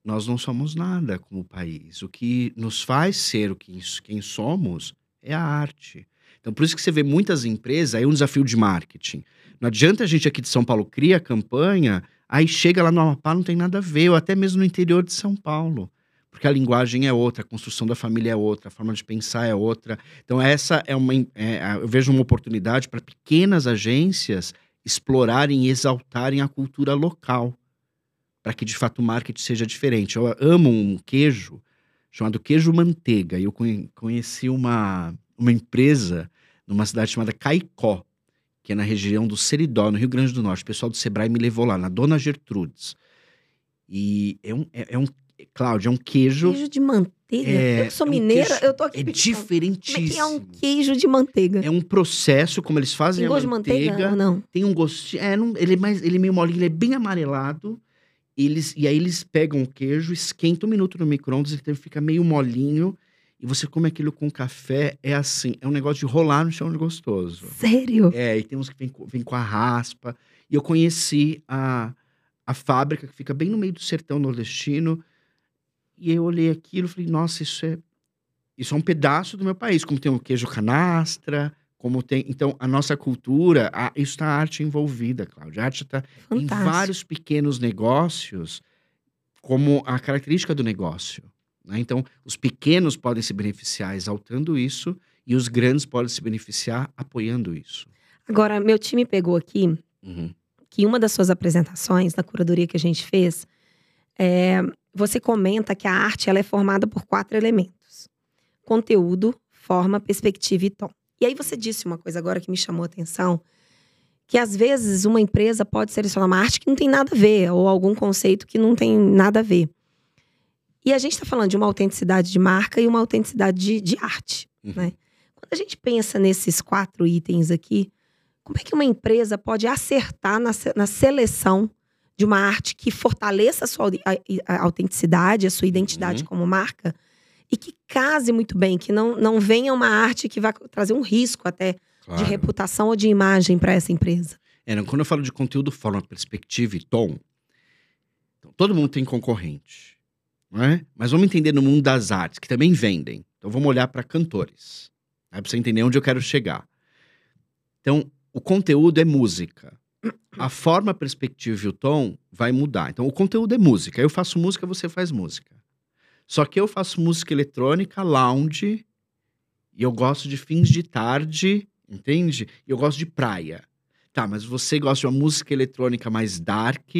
nós não somos nada como país. O que nos faz ser o que, quem somos é a arte. Então, por isso que você vê muitas empresas, aí é um desafio de marketing. Não adianta a gente aqui de São Paulo cria a campanha, aí chega lá no Amapá, não tem nada a ver, ou até mesmo no interior de São Paulo. Porque a linguagem é outra, a construção da família é outra, a forma de pensar é outra. Então, essa é uma. é, eu vejo uma oportunidade para pequenas agências explorarem e exaltarem a cultura local, para que de fato o marketing seja diferente. Eu amo um queijo chamado queijo manteiga, eu conhe- conheci uma, uma empresa numa cidade chamada Caicó, que é na região do Seridó, no Rio Grande do Norte. O pessoal do Sebrae me levou lá, na Dona Gertrudes. E é um, é, é um Cláudia, é um queijo. Queijo de manteiga? É, eu sou é um mineira, queijo- eu tô aqui É diferentíssimo. Como é que é um queijo de manteiga? É um processo, como eles fazem Tem a gosto de manteiga manteiga. ou não? tem um gostinho. É, não- ele, é mais, ele é meio molinho, ele é bem amarelado. Eles, e aí eles pegam o queijo, esquentam um minuto no micro-ondas, ele fica meio molinho. E você come aquilo com café, é assim, é um negócio de rolar no chão de gostoso. Sério? É, e tem uns que vem, com- vem com a raspa. E eu conheci a, a fábrica que fica bem no meio do sertão nordestino. E eu olhei aquilo e falei, nossa, isso é, isso é um pedaço do meu país. Como tem o queijo canastra, como tem. Então, a nossa cultura, a, isso está arte envolvida, Cláudia. A arte está em vários pequenos negócios como a característica do negócio. né? Então, os pequenos podem se beneficiar exaltando isso e os grandes podem se beneficiar apoiando isso. Agora, meu time pegou aqui Uhum. que uma das suas apresentações, na curadoria que a gente fez, é, você comenta que a arte ela é formada por quatro elementos: conteúdo, forma, perspectiva e tom. E aí você disse uma coisa agora que me chamou a atenção, que às vezes uma empresa pode selecionar uma arte que não tem nada a ver, ou algum conceito que não tem nada a ver. E a gente está falando de uma autenticidade de marca e uma autenticidade de, de arte. Uhum. Né? Quando a gente pensa nesses quatro itens aqui, como é que uma empresa pode acertar na, na seleção de uma arte que fortaleça a sua audi- a, a autenticidade, a sua identidade Uhum. como marca e que case muito bem, que não, não venha uma arte que vai trazer um risco até de Claro. reputação ou de imagem para essa empresa? É, quando eu falo de conteúdo, forma, perspectiva e tom, então, todo mundo tem concorrente. Não é? Mas vamos entender no mundo das artes, que também vendem. Então vamos olhar para cantores. Né, para você entender onde eu quero chegar. Então, o conteúdo é música. A forma, a perspectiva e o tom vai mudar. Então, o conteúdo é música. Eu faço música, você faz música. Só que eu faço música eletrônica, lounge, e eu gosto de fins de tarde, entende? E eu gosto de praia. Tá, mas você gosta de uma música eletrônica mais dark,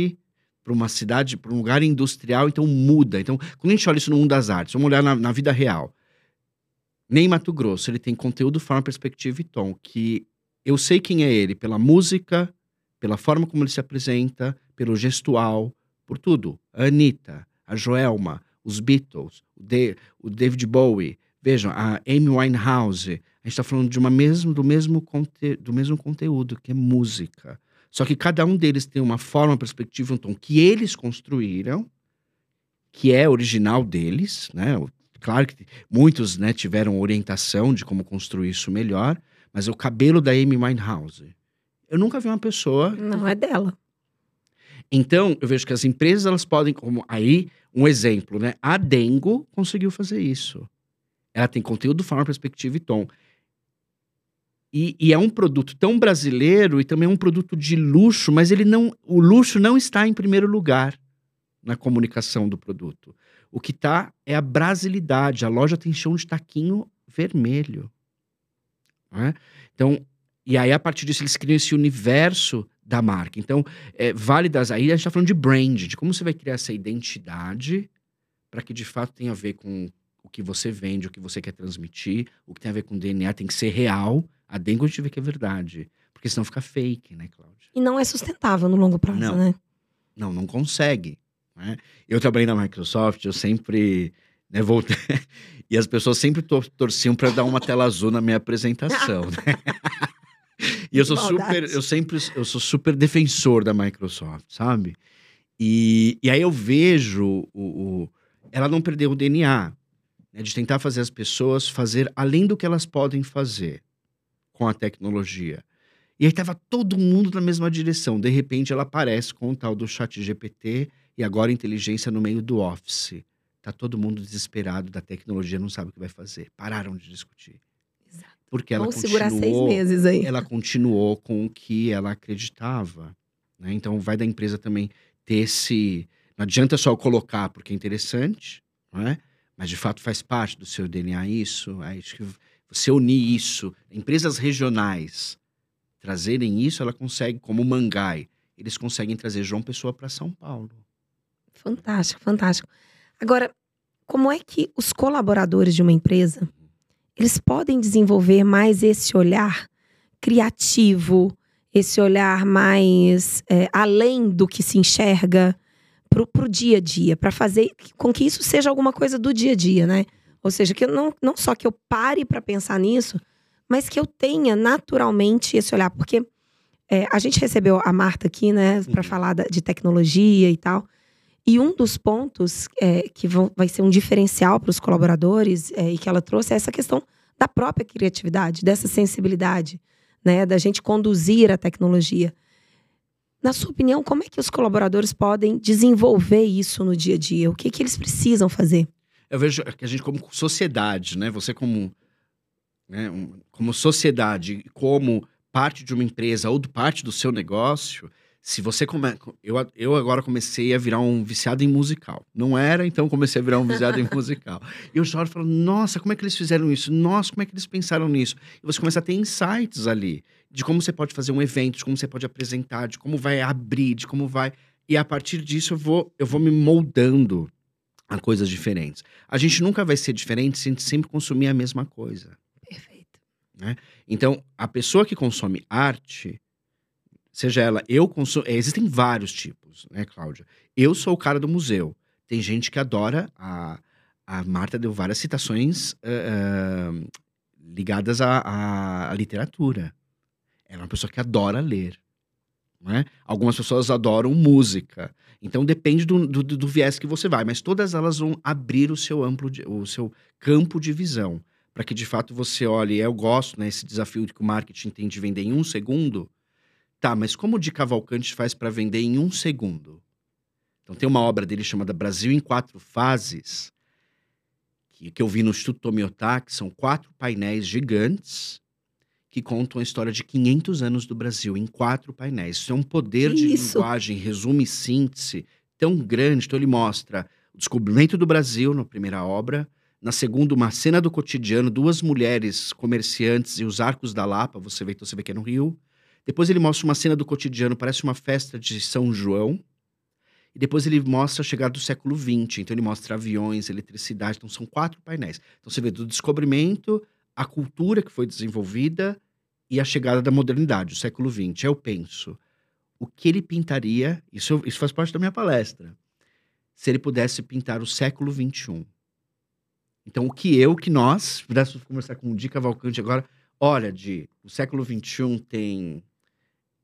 para uma cidade, para um lugar industrial, então muda. Então, quando a gente olha isso no mundo das artes, vamos olhar na, na vida real. Nem Mato Grosso, ele tem conteúdo, forma, perspectiva e tom, que eu sei quem é ele pela música, pela forma como ele se apresenta, pelo gestual, por tudo. A Anitta, a Joelma, os Beatles, o, De- o David Bowie, vejam, a Amy Winehouse. A gente está falando de uma mesmo, do, mesmo conte, do mesmo conteúdo, que é música. Só que cada um deles tem uma forma, perspectiva, um tom que eles construíram, que é original deles, né? Claro que muitos né, tiveram orientação de como construir isso melhor, mas o cabelo da Amy Winehouse. Eu nunca vi uma pessoa Não é dela. então, eu vejo que as empresas elas podem, como aí, um exemplo, né? A Dengo conseguiu fazer isso. Ela tem conteúdo, forma, perspectiva e tom. E, e é um produto tão brasileiro e também é um produto de luxo, mas ele não, o luxo não está em primeiro lugar na comunicação do produto. O que está é a brasilidade. A loja tem chão de taquinho vermelho. é? Então, Então, e aí a partir disso eles criam esse universo da marca. Então, é, vale das aí a gente está falando de brand, de como você vai criar essa identidade para que de fato tenha a ver com o que você vende, o que você quer transmitir, o que tem a ver com DNA tem que ser real. A dengue a gente vê que é verdade, porque senão fica fake, né, Cláudia? E não é sustentável no longo prazo, Não. né? Não, não consegue. né? Eu trabalhei na Microsoft, eu sempre né, voltei, e as pessoas sempre tor- torciam para dar uma tela azul na minha apresentação. né? E eu sou Que super, maldade. eu sempre, eu sou super defensor da Microsoft, sabe? E, e aí eu vejo o, o- ela não perdeu o DNA, né, de tentar fazer as pessoas fazer além do que elas podem fazer com a tecnologia. E aí tava todo mundo na mesma direção. De repente ela aparece com o tal do chat GPT e agora inteligência no meio do Office. Tá todo mundo desesperado da tecnologia, não sabe o que vai fazer. Pararam de discutir. Porque ela Vamos segurar seis continuou meses aí. ela continuou com o que ela acreditava. né? Então, vai da empresa também ter esse. Não adianta só colocar porque é interessante, não é? mas de fato faz parte do seu DNA isso. Acho que você unir isso, empresas regionais trazerem isso, ela consegue, como o Mangai, eles conseguem trazer João Pessoa para São Paulo. Fantástico, fantástico. Agora, como é que os colaboradores de uma empresa eles podem desenvolver mais esse olhar criativo, esse olhar mais é, além do que se enxerga pro, pro dia a dia, para fazer com que isso seja alguma coisa do dia a dia, né? Ou seja, que eu não, não só que eu pare para pensar nisso, mas que eu tenha naturalmente esse olhar, porque é, a gente recebeu a Marta aqui, né, para Uhum. falar da- de tecnologia e tal. E um dos pontos é, que vão- vai ser um diferencial para os colaboradores é, e que ela trouxe é essa questão da própria criatividade, dessa sensibilidade, né, da gente conduzir a tecnologia. Na sua opinião, como é que os colaboradores podem desenvolver isso no dia a dia? O que, que eles precisam fazer? Eu vejo que a gente, como sociedade, né? Você como, né, como sociedade, como parte de uma empresa ou do- parte do seu negócio, se você come... eu, eu agora comecei a virar um viciado em musical. Não era, então comecei a virar um viciado em musical. E eu choro e falo, nossa, como é que eles fizeram isso? Nossa, como é que eles pensaram nisso? E você começa a ter insights ali de como você pode fazer um evento, de como você pode apresentar, de como vai abrir, de como vai. E a partir disso eu vou, eu vou me moldando a coisas diferentes. A gente nunca vai ser diferente se a gente sempre consumir a mesma coisa. Perfeito. Então, a pessoa que consome arte, seja ela, eu consumo. Existem vários tipos, né, Cláudia? Eu sou o cara do museu. Tem gente que adora. A, a Marta deu várias citações eh, eh, ligadas à, à- à literatura. Ela é uma pessoa que adora ler. Né? Algumas pessoas adoram música. Então depende do, do, do viés que você vai, mas todas elas vão abrir o seu amplo, de- o seu campo de visão, para que de fato você olhe. Eu gosto, né, esse desafio que o marketing tem de vender em um segundo. Tá, mas como o de Cavalcante faz para vender em um segundo? Então tem uma obra dele chamada Brasil em Quatro Fases, que, que eu vi no Instituto Tomiotá, que são quatro painéis gigantes que contam a história de 500 anos do Brasil em quatro painéis. Isso é um poder de linguagem, resumo e síntese tão grande. Então ele mostra o descobrimento do Brasil na primeira obra, na segunda uma cena do cotidiano, duas mulheres comerciantes e os arcos da Lapa, você vê, então você vê que é no Rio. Depois ele mostra uma cena do cotidiano, parece uma festa de São João. E depois ele mostra a chegada do século XX. Então ele mostra aviões, eletricidade. Então são quatro painéis. Então você vê do descobrimento, a cultura que foi desenvolvida e a chegada da modernidade, o século XX. Eu penso, o que ele pintaria, isso, isso faz parte da minha palestra, se ele pudesse pintar o século XXI. Então, o que eu, que nós, se pudéssemos conversar com o Di Cavalcante agora, olha, Di, o século XXI tem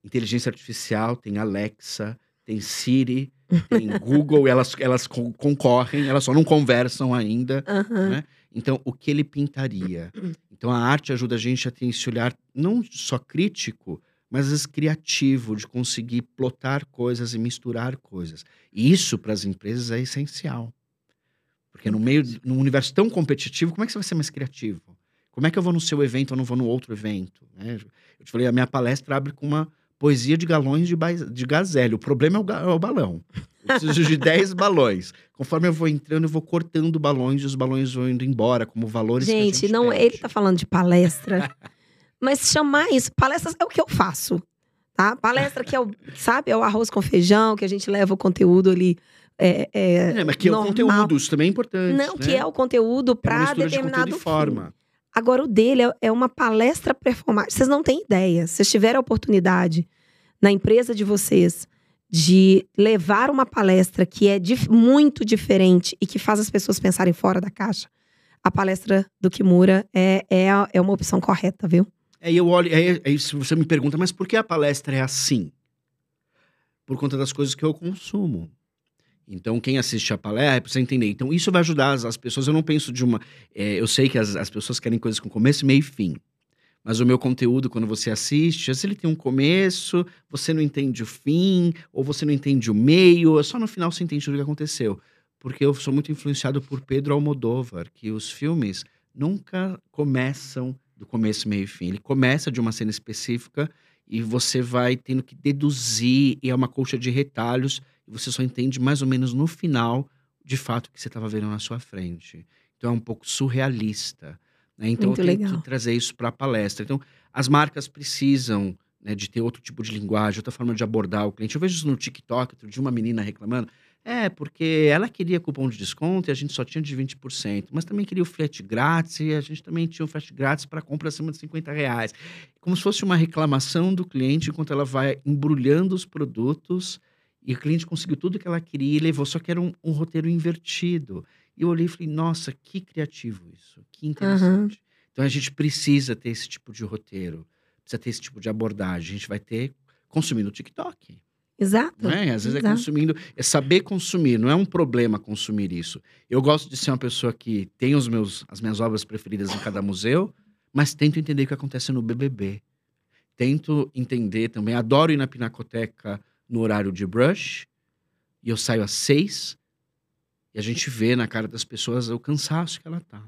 inteligência artificial, tem Alexa, tem Siri, tem Google, elas, elas con- concorrem, elas só não conversam ainda. Aham. Né? Então, o que ele pintaria? Então, a arte ajuda a gente a ter esse olhar não só crítico, mas às vezes criativo, de conseguir plotar coisas e misturar coisas. E isso, para as empresas, é essencial. Porque no meio, num universo tão competitivo, como é que você vai ser mais criativo? Como é que eu vou no seu evento ou não vou no outro evento? né? Eu te falei, a minha palestra abre com uma poesia de galões de, bai- de gazelle. O problema é o, ga- é o balão. Eu preciso de 10 balões. Conforme eu vou entrando, eu vou cortando balões e os balões vão indo embora, como valores Gente, gente não, pede. ele tá falando de palestra. Mas chamar isso, palestras é o que eu faço. Tá? Palestra que é o, sabe, é o arroz com feijão, que a gente leva o conteúdo ali. É, é, É, mas que é o normal. conteúdo, isso também é importante. Não, né? que é o conteúdo É para de determinado conteúdo e fim. Agora, o dele é, é uma palestra performática. Vocês não têm ideia. Se vocês tiverem a oportunidade na empresa de vocês de levar uma palestra que é dif- muito diferente e que faz as pessoas pensarem fora da caixa, a palestra do Kimura é, é, é uma opção correta, viu? Aí eu olho, aí, aí se você me pergunta, mas por que a palestra é assim? Por conta das coisas que eu consumo. Então, quem assiste a palestra precisa entender. Então, isso vai ajudar as, as pessoas. Eu não penso de uma. é, eu sei que as, as pessoas querem coisas com começo, meio e fim. Mas o meu conteúdo, quando você assiste, às vezes ele tem um começo, você não entende o fim, ou você não entende o meio, só no final você entende o que aconteceu. Porque eu sou muito influenciado por Pedro Almodóvar, que os filmes nunca começam do começo, meio e fim. Ele começa de uma cena específica e você vai tendo que deduzir, e é uma colcha de retalhos, você só entende mais ou menos no final, de fato, o que você estava vendo na sua frente. Então é um pouco surrealista. Né? Então Muito eu tento legal. trazer isso para a palestra. Então, as marcas precisam né, de ter outro tipo de linguagem, outra forma de abordar o cliente. Eu vejo isso no TikTok, outro dia uma menina reclamando. É, porque ela queria cupom de desconto e a gente só tinha de 20%. Mas também queria o frete grátis e a gente também tinha o frete grátis para compra acima de 50 reais. Como se fosse uma reclamação do cliente enquanto ela vai embrulhando os produtos e o cliente conseguiu tudo que ela queria e levou, só que era um, um roteiro invertido. E eu olhei e falei, nossa, que criativo isso, que interessante. Então a gente precisa ter esse tipo de roteiro, precisa ter esse tipo de abordagem. A gente vai ter consumindo o TikTok. Exato. É? Às vezes é Exato. consumindo, é saber consumir, não é um problema consumir isso. Eu gosto de ser uma pessoa que tem os meus, as minhas obras preferidas em cada museu, mas tento entender o que acontece no BBB. Tento entender também, adoro ir na Pinacoteca no horário de brush, e eu saio às seis, e a gente vê na cara das pessoas o cansaço que ela tá.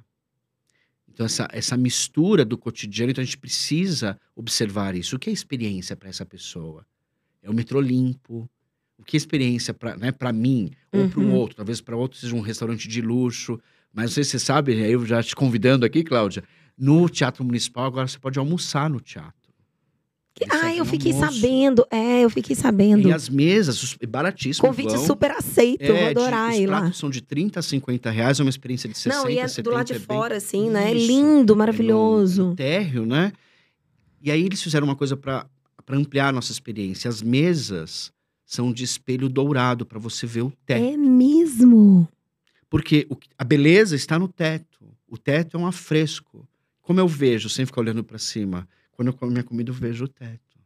Então, essa, essa mistura do cotidiano, então a gente precisa observar isso. O que é experiência para essa pessoa? É o metrô limpo? O que é experiência para né, pra mim ou para um Uhum. outro? Talvez para outro seja um restaurante de luxo. Mas não sei se você sabe, né, eu já te convidando aqui, Cláudia, no Teatro Municipal agora você pode almoçar no teatro. Que- Ah, eu fiquei almoço. sabendo. É, eu fiquei sabendo. E as mesas, baratíssimo. Convite vão. super aceito. vou É, de- adorar os ir lá. pratos são de 30 a 50 reais, é uma experiência de 60, Não, e é 70. do lado de é bem- fora, assim, né? É lindo, é maravilhoso. no térreo, né? E aí eles fizeram uma coisa para ampliar a nossa experiência. As mesas são de espelho dourado para você ver o teto. É mesmo. Porque o a beleza está no teto. O teto é um afresco. Como eu vejo, sem ficar olhando para cima, quando eu como minha comida, eu vejo o teto.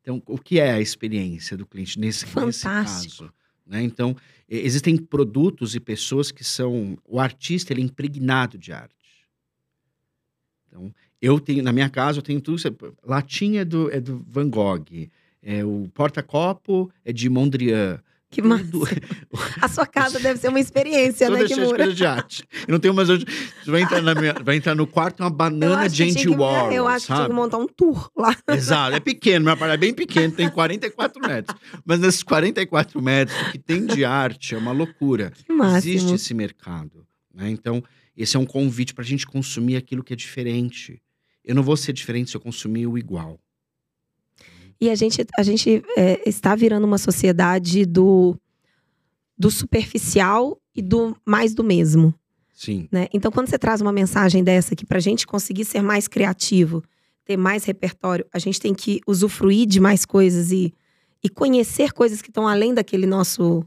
Então, o que é a experiência do cliente nesse, nesse Fantástico. caso? né? Então, existem produtos e pessoas que são. O artista ele é impregnado de arte. Então, eu tenho, na minha casa, eu tenho tudo. Latinha é do, é do Van Gogh. É, o porta-copo é de Mondrian. Que massa. A sua casa deve ser uma experiência, Toda né, cheia Kimura? coisa de arte. Eu não tenho mais onde. Você vai entrar, na minha- vai entrar no quarto uma banana de Andy Warhol. Eu acho que tinha que montar um tour lá. Exato, é pequeno, meu apartamento é bem pequeno, tem 44 metros. Mas nesses 44 metros, o que tem de arte é uma loucura. Que máximo. Existe esse mercado. Né? Então, esse é um convite para a gente consumir aquilo que é diferente. Eu não vou ser diferente se eu consumir o igual. E a gente, a gente é, está virando uma sociedade do, do superficial e do mais do mesmo. Sim. né? Então, quando você traz uma mensagem dessa aqui para a gente conseguir ser mais criativo, ter mais repertório, a gente tem que usufruir de mais coisas e, e conhecer coisas que estão além daquele nosso,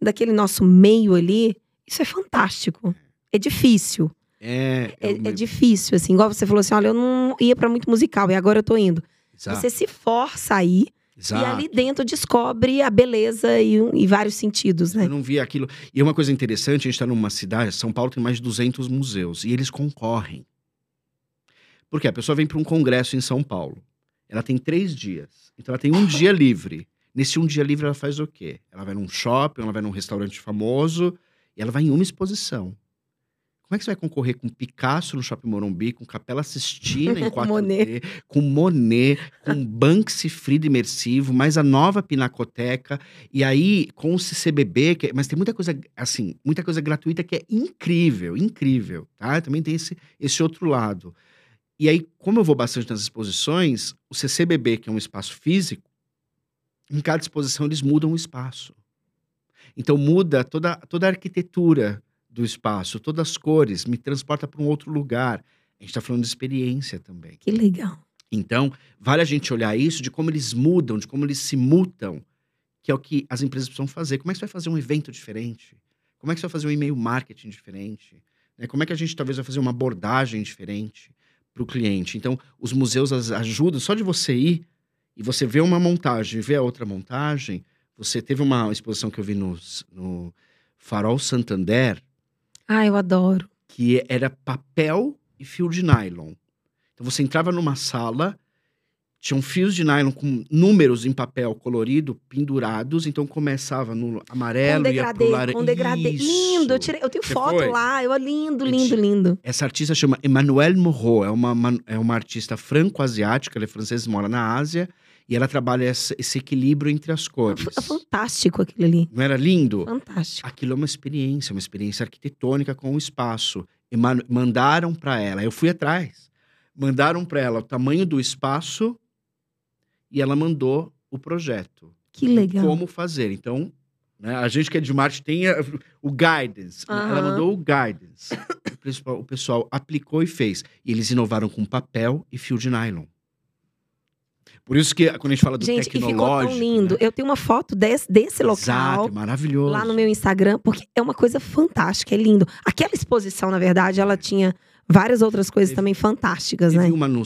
daquele nosso meio ali. Isso é fantástico. É difícil. É, É, é me- difícil, assim. Igual você falou assim: olha, eu não ia para muito musical e agora eu tô indo. Exato, Você se força a ir exato. e ali dentro descobre a beleza e, e vários sentidos, né? Eu não vi aquilo. E uma coisa interessante, a gente está numa cidade, São Paulo tem mais de 200 museus, e eles concorrem. Porque a pessoa vem para um congresso em São Paulo. Ela tem três dias. Então ela tem um dia livre. Nesse um dia livre ela faz o quê? Ela vai num shopping, ela vai num restaurante famoso, e ela vai em uma exposição. Como é que você vai concorrer com Picasso no Shopping Morumbi, com Capela Sistina em 4D, Monet. com Monet, com Banksy Frida Imersivo, mais a nova Pinacoteca, e aí com o CCBB, que, é- mas tem muita coisa, assim, muita coisa gratuita que é incrível, incrível, tá? Também tem esse, esse outro lado. E aí, como eu vou bastante nas exposições, o CCBB, que é um espaço físico, em cada exposição eles mudam o espaço. Então muda toda, toda a arquitetura do espaço, todas as cores, me transporta para um outro lugar. A gente está falando de experiência também. Que legal. Então, vale a gente olhar isso de como eles mudam, de como eles se mutam, que é o que as empresas precisam fazer. Como é que você vai fazer um evento diferente? Como é que você vai fazer um e-mail marketing diferente? Né? Como é que a gente talvez vai fazer uma abordagem diferente para o cliente? Então, os museus ajudam, só de você ir e você ver uma montagem, ver a outra montagem. Você teve uma exposição que eu vi no, no Farol Santander. Ah, eu adoro. Que era papel e fio de nylon. Então você entrava numa sala, tinham fios de nylon com números em papel colorido pendurados, então começava no amarelo degradê, ia pro laranja. Com degradê. Lindo, eu, tirei, eu tenho Você foto foi? lá, eu lindo, lindo, lindo. Essa artista chama Emmanuelle Moreau, é uma, uma- é uma artista franco-asiática, ela é francesa, mora na Ásia, e ela trabalha esse, esse equilíbrio entre as cores. É fantástico aquilo ali. Não era lindo? Fantástico. Aquilo é uma experiência, uma experiência arquitetônica com o espaço. E man- mandaram para ela, eu fui atrás. Mandaram para ela o tamanho do espaço e ela mandou o projeto. Que legal. Como fazer. Então, né, a gente que é de marketing tem a- o guidance. né? Ela mandou o guidance. o, pessoal, o pessoal aplicou e fez. E eles inovaram com papel e fio de nylon. Por isso que quando a gente fala do Gente, e ficou tecnológico... tão lindo. né? Eu tenho uma foto desse, desse local. Exato, é maravilhoso. lá no meu Instagram, porque é uma coisa fantástica, é lindo. Aquela exposição, na verdade, ela tinha várias outras coisas Teve- também fantásticas, Teve né? uma no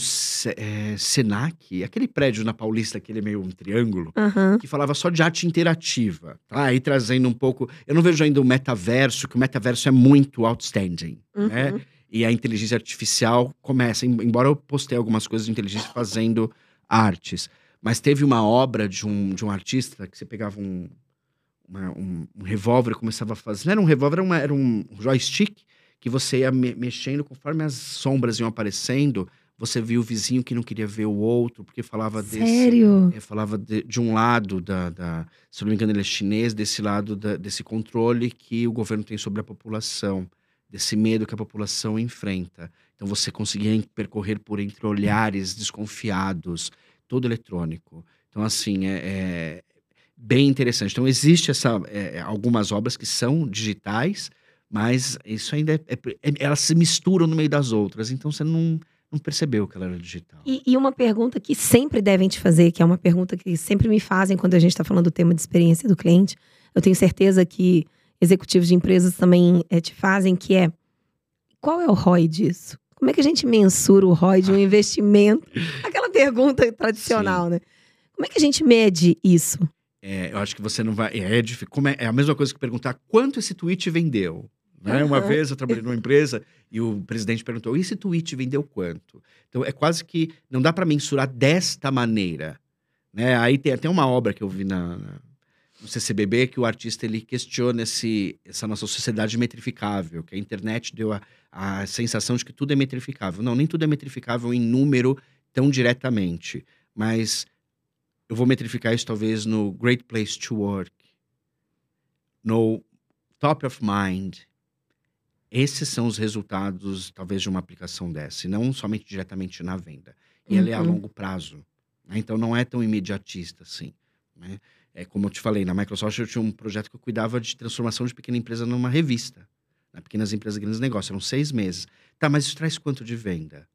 é, Senac, aquele prédio na Paulista, aquele meio um triângulo, Aham. que falava só de arte interativa. Tá? Aí trazendo um pouco. Eu não vejo ainda o metaverso, que o metaverso é muito outstanding. Uhum. né? E a inteligência artificial começa, em- embora eu postei algumas coisas de inteligência fazendo artes. Mas teve uma obra de um, de um artista que você pegava um, uma- um, um revólver e começava a fazer. Não era um revólver, era, uma- era um joystick que você ia me- mexendo conforme as sombras iam aparecendo. Você via o vizinho que não queria ver o outro, porque falava desse. Sério? É, falava de, de um lado da, da- Se não me engano, ele é chinês, desse lado da- desse controle que o governo tem sobre a população, desse medo que a população enfrenta. Então você conseguia percorrer por entre olhares desconfiados, todo eletrônico. Então, assim, é, é bem interessante. Então, existe essa, é, algumas obras que são digitais, mas isso ainda é, é- é- elas se misturam no meio das outras. Então, você não, não percebeu que ela era digital. E, e uma pergunta que sempre devem te fazer, que é uma pergunta que sempre me fazem quando a gente está falando do tema de experiência do cliente. Eu tenho certeza que executivos de empresas também eh, te fazem, que é qual é o ROI disso? Como é que a gente mensura o ROI de um investimento? Aquela pergunta tradicional, né? Como é que a gente mede isso? É, eu acho que você não vai. É, é, como é, é a mesma coisa que perguntar quanto esse tweet vendeu. Né? Uma Aham. vez eu trabalhei numa empresa e o presidente perguntou: e esse tweet vendeu quanto? Então é quase que não dá para mensurar desta maneira. Né? Aí tem até uma obra que eu vi na- no CCBB que o artista ele questiona esse, essa nossa sociedade metrificável, que a internet deu a, a sensação de que tudo é metrificável. Não, nem tudo é metrificável em número tão diretamente, mas eu vou metrificar isso talvez no Great Place to Work, no Top of Mind. Esses são os resultados, talvez, de uma aplicação dessa, e não somente diretamente na venda. E ela é a Uhum. longo prazo. né? Então, não é tão imediatista assim. né? É como eu te falei, na Microsoft eu tinha um projeto que eu cuidava de transformação de pequena empresa numa revista. Né? Pequenas empresas, grandes negócios. Eram seis meses. Tá, mas isso traz quanto de venda?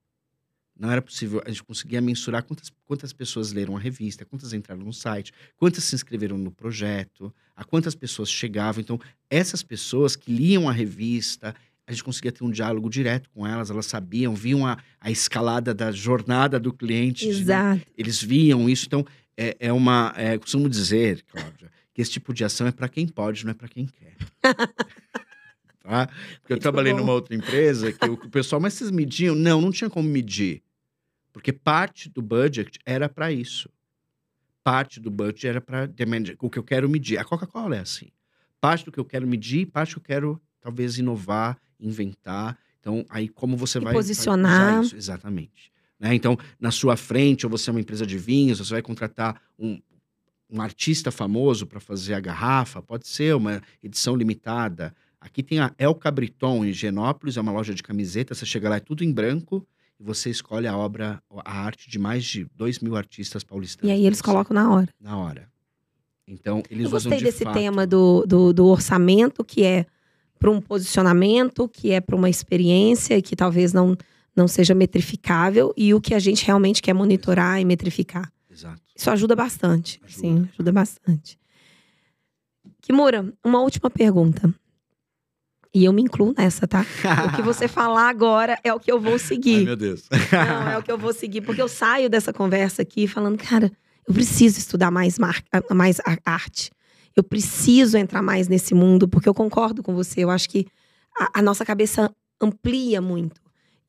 Não era possível, a gente conseguia mensurar quantas, quantas pessoas leram a revista, quantas entraram no site, quantas se inscreveram no projeto, a quantas pessoas chegavam. Então, essas pessoas que liam a revista, a gente conseguia ter um diálogo direto com elas, elas sabiam, viam a, a escalada da jornada do cliente. de- Exato. eles viam isso. Então, é, é uma. É, eu costumo dizer, Cláudia, que esse tipo de ação é para quem pode, não é para quem quer. tá? Porque eu Muito trabalhei bom. numa outra empresa que o, pessoal, mas vocês mediam? Não, não tinha como medir. Porque parte do budget era para isso. Parte do budget era para o que eu quero medir. A Coca-Cola é assim. Parte do que eu quero medir, parte que eu quero talvez inovar, inventar. Então, aí como você E vai vai posicionar. usar isso? Exatamente. Né? Então, na sua frente, ou você é uma empresa de vinhos, você vai contratar um, um artista famoso para fazer a garrafa, pode ser uma edição limitada. Aqui tem a El Cabriton, em Genópolis, é uma loja de camiseta, você chega lá, é tudo em branco, e você escolhe a obra, a arte de mais de 2 mil artistas paulistanos. E aí eles colocam na hora. Na hora. Então, eles Eu usam gostei de desse fato- tema do, do, do orçamento, que é para um posicionamento, que é para uma experiência que talvez não, não seja metrificável, e o que a gente realmente quer monitorar e metrificar. Exato. Isso ajuda bastante. Ajuda. Sim, ajuda bastante. Kimura, uma última pergunta. E eu me incluo nessa, tá? O que você falar agora é o que eu vou Ai, seguir. meu Deus. Não, é o que eu vou seguir, porque eu saio dessa conversa aqui falando, cara, eu preciso estudar mais, mar... mais arte. Eu preciso entrar mais nesse mundo, porque eu concordo com você. Eu acho que a, a nossa cabeça amplia muito.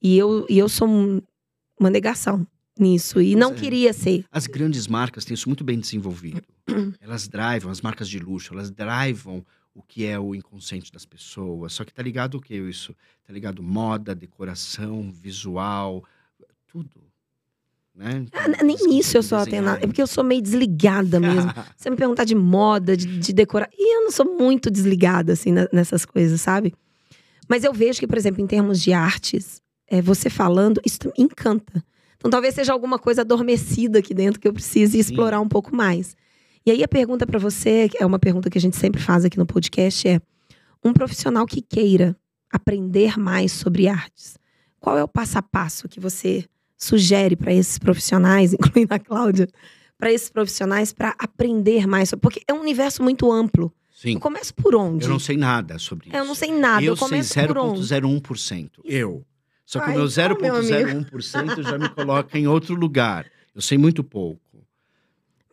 E eu, e eu sou um- uma negação nisso. E não Pois é. queria ser. As grandes marcas têm isso muito bem desenvolvido. elas drivam, as marcas de luxo, elas drivam o que é o inconsciente das pessoas. Só que tá ligado o que isso? Tá ligado moda, decoração, visual, tudo. Né? Então, Ah, nem nisso eu sou desenhar atena. É porque eu sou meio desligada mesmo. Você me perguntar de moda, de, de decorar. E eu não sou muito desligada, assim, nessas coisas, sabe? Mas eu vejo que, por exemplo, em termos de artes, é, você falando, isso me encanta. Então talvez seja alguma coisa adormecida aqui dentro que eu precise Sim. explorar um pouco mais. E aí a pergunta pra você, que é uma pergunta que a gente sempre faz aqui no podcast, é: um profissional que queira aprender mais sobre artes, qual é o passo a passo que você sugere para esses profissionais, incluindo a Cláudia, para esses profissionais para aprender mais? sobre- Porque é um universo muito amplo. Sim, Eu começo por onde? eu não sei nada sobre isso. Eu não sei nada. Eu, eu sei começo por onde? 0,01%. Eu. Só que Ai, o meu então, meu amigo. 0,01% já me coloca em outro lugar. Eu sei muito pouco.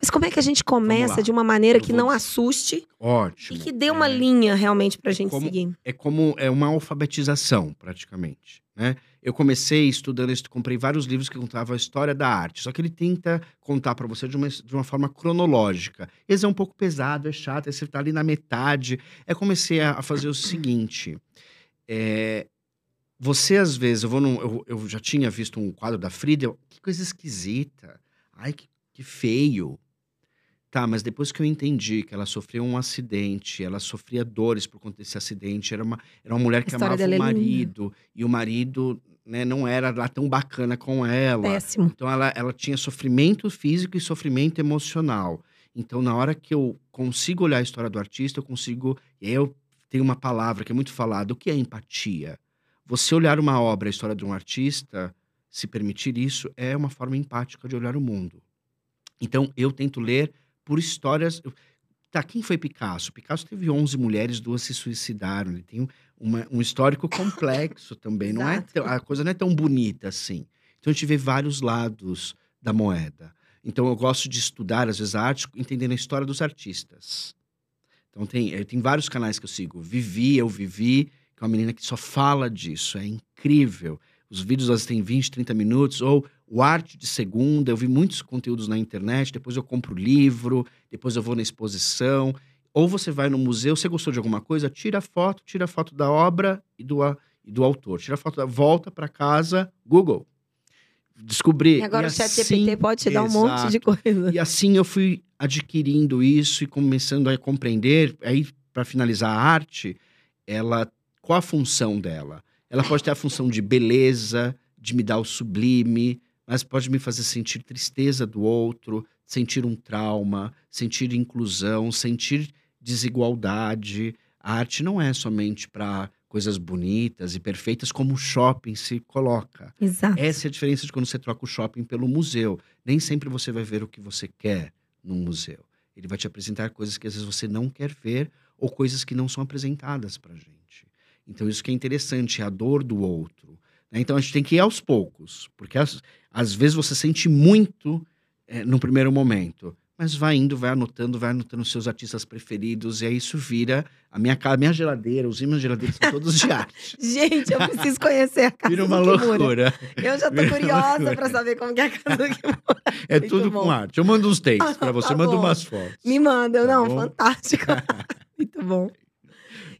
Mas como é que a gente começa de uma maneira Eu que vou não assuste Ótimo. e que dê uma É. linha realmente pra gente Como- seguir? é como é uma alfabetização praticamente, né? Eu comecei estudando isso, comprei vários livros que contavam a história da arte, só que ele tenta contar para você de uma, de uma forma cronológica. Esse é um pouco pesado, é chato, aí você tá ali na metade. Aí comecei a, a fazer o seguinte, é, você às vezes, eu vou num, eu, eu já tinha visto um quadro da Frida, eu, que coisa esquisita, ai que, que feio. Tá, mas depois que eu entendi que ela sofreu um acidente, ela sofria dores por conta desse acidente, era uma, era uma mulher que amava o é marido, e o marido né, não era lá tão bacana com ela. Péssimo. Então ela, ela tinha sofrimento físico e sofrimento emocional. Então, na hora que eu consigo olhar a história do artista, eu consigo. Eu tenho uma palavra que é muito falada: o que é empatia? Você olhar uma obra, a história de um artista, se permitir isso, é uma forma empática de olhar o mundo. Então, eu tento ler por histórias. Tá, quem foi Picasso? Picasso teve 11 mulheres, duas se suicidaram. Ele tem uma- um histórico complexo também. Não é tão- a coisa não é tão bonita assim. Então, a gente vê vários lados da moeda. Então, eu gosto de estudar, às vezes, a arte entendendo a história dos artistas. Então, tem, eh, tem vários canais que eu sigo. Vivi, Eu Vivi, que é uma menina que só fala disso. É incrível. Os vídeos, vezes, têm 20, 30 minutos. Ou o Arte de Segunda. Eu vi muitos conteúdos na internet. Depois eu compro o livro. Depois eu vou na exposição. Ou você vai no museu, você gostou de alguma coisa? Tira a foto, tira a foto da obra e do, a- e do autor. Tira a foto, da, volta para casa, Google. Descobrir. E agora o chat assim- GPT pode te dar um monte de coisa. e assim eu fui adquirindo isso e começando a compreender. Aí, para finalizar a arte, ela, qual a função dela? Ela pode ter a função de beleza, de me dar o sublime, mas pode me fazer sentir tristeza do outro, sentir um trauma, sentir inclusão, sentir desigualdade. A arte não é somente para coisas bonitas e perfeitas como o shopping se coloca. Exato. Essa é a diferença de quando você troca o shopping pelo museu. Nem sempre você vai ver o que você quer num museu. Ele vai te apresentar coisas que às vezes você não quer ver ou coisas que não são apresentadas pra gente. Então isso que é interessante, é a dor do outro. né? Então a gente tem que ir aos poucos, porque às, às vezes você sente muito eh, no primeiro momento, mas vai indo, vai anotando, vai anotando os seus artistas preferidos e aí isso vira a minha casa, minha geladeira, os imãs geladeiras são todos de arte. Gente, eu preciso conhecer a casa Vira uma do Kimura. loucura. Eu já tô Vira curiosa pra saber como é a casa do Kimura. É Muito tudo bom. com arte. Eu mando uns takes pra você, Tá mando umas fotos. Me manda, Tá não, bom? fantástico. Muito bom.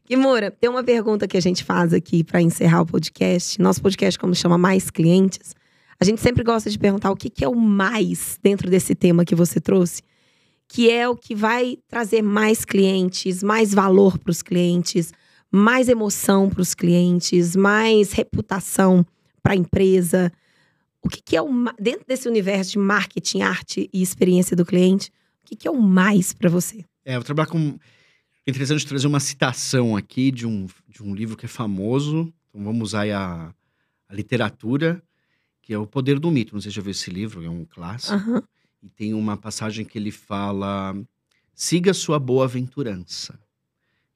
Kimura, tem uma pergunta que a gente faz aqui para encerrar o podcast. Nosso podcast, como chama Mais Clientes, a gente sempre gosta de perguntar o que, que é o mais dentro desse tema que você trouxe, que é o que vai trazer mais clientes, mais valor para os clientes, mais emoção para os clientes, mais reputação para a empresa, O que, que é o dentro desse universo de marketing, arte e experiência do cliente? O que, que é o mais para você? É, eu trabalho com. É interessante trazer uma citação aqui de um, de um livro que é famoso. Então vamos usar aí a, a literatura, que é O Poder do Mito. Não sei se já viu esse livro, é um clássico. Aham. E tem uma passagem que ele fala: siga sua boa aventurança,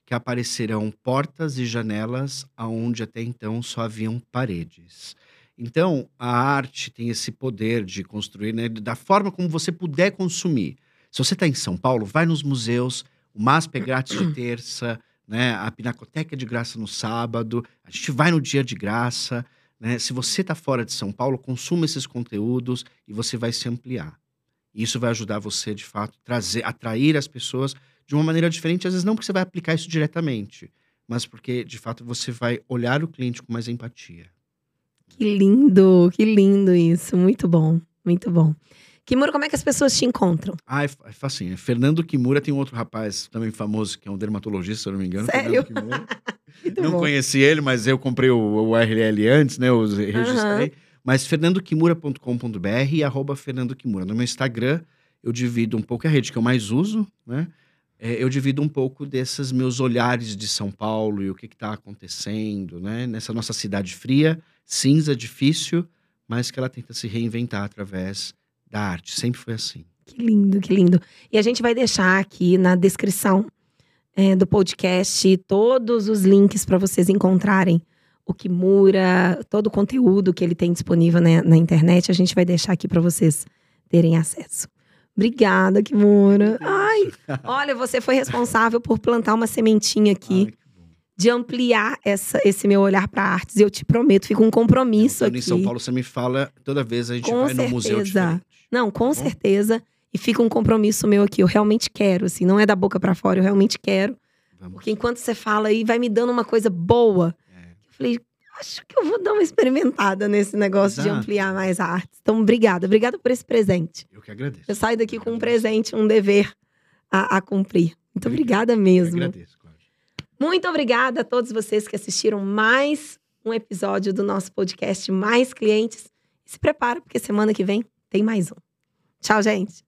que aparecerão portas e janelas aonde até então só haviam paredes. Então, a arte tem esse poder de construir, né, da forma como você puder consumir. Se você está em São Paulo, vai nos museus, o MASP é grátis de terça, né, a Pinacoteca é de graça no sábado, a gente vai no dia de graça. Né? Se você está fora de São Paulo, consuma esses conteúdos e você vai se ampliar. E isso vai ajudar você, de fato, trazer, atrair as pessoas de uma maneira diferente. Às vezes não porque você vai aplicar isso diretamente, mas porque, de fato, você vai olhar o cliente com mais empatia. Que lindo, que lindo isso. Muito bom, muito bom. Kimura, como é que as pessoas te encontram? Ah, é, fa- é facinho. É Fernando Kimura tem um outro rapaz também famoso, que é um dermatologista, se eu não me engano. Sério? Fernando Kimura. Muito não bom. conheci ele, mas eu comprei o, o URL antes, né? Eu registrei. Mas fernandokimura.com.br e arroba Fernando Kimura. No meu Instagram, eu divido um pouco, é a rede que eu mais uso, né? É, eu divido um pouco desses meus olhares de São Paulo e o que está acontecendo, né? Nessa nossa cidade fria, cinza, difícil, mas que ela tenta se reinventar através da arte. Sempre foi assim. Que lindo, que lindo. E a gente vai deixar aqui na descrição é, do podcast todos os links para vocês encontrarem o Kimura, todo o conteúdo que ele tem disponível né, na internet. A gente vai deixar aqui para vocês terem acesso. Obrigada, Kimura. Ai, olha, você foi responsável por plantar uma sementinha aqui Ai, de ampliar essa, esse meu olhar para artes. Eu te prometo, fica um compromisso Então, aqui. em São Paulo, você me fala, toda vez a gente Com vai no museu certeza. Não, com bom? certeza. E fica um compromisso meu aqui. Eu realmente quero, assim, não é da boca pra fora, eu realmente quero. Vamos. Porque enquanto você fala aí, vai me dando uma coisa boa. É. Eu falei, acho que eu vou dar uma experimentada nesse negócio de Exato. ampliar mais a arte. Então, obrigada. Obrigada por esse presente. Eu que agradeço. Eu saio daqui com um presente, um dever a, a cumprir. Muito obrigada Eu mesmo. agradeço, Cláudia. Muito obrigada a todos vocês que assistiram mais um episódio do nosso podcast Mais Clientes. Se prepara, porque semana que vem tem mais um. Tchau, gente.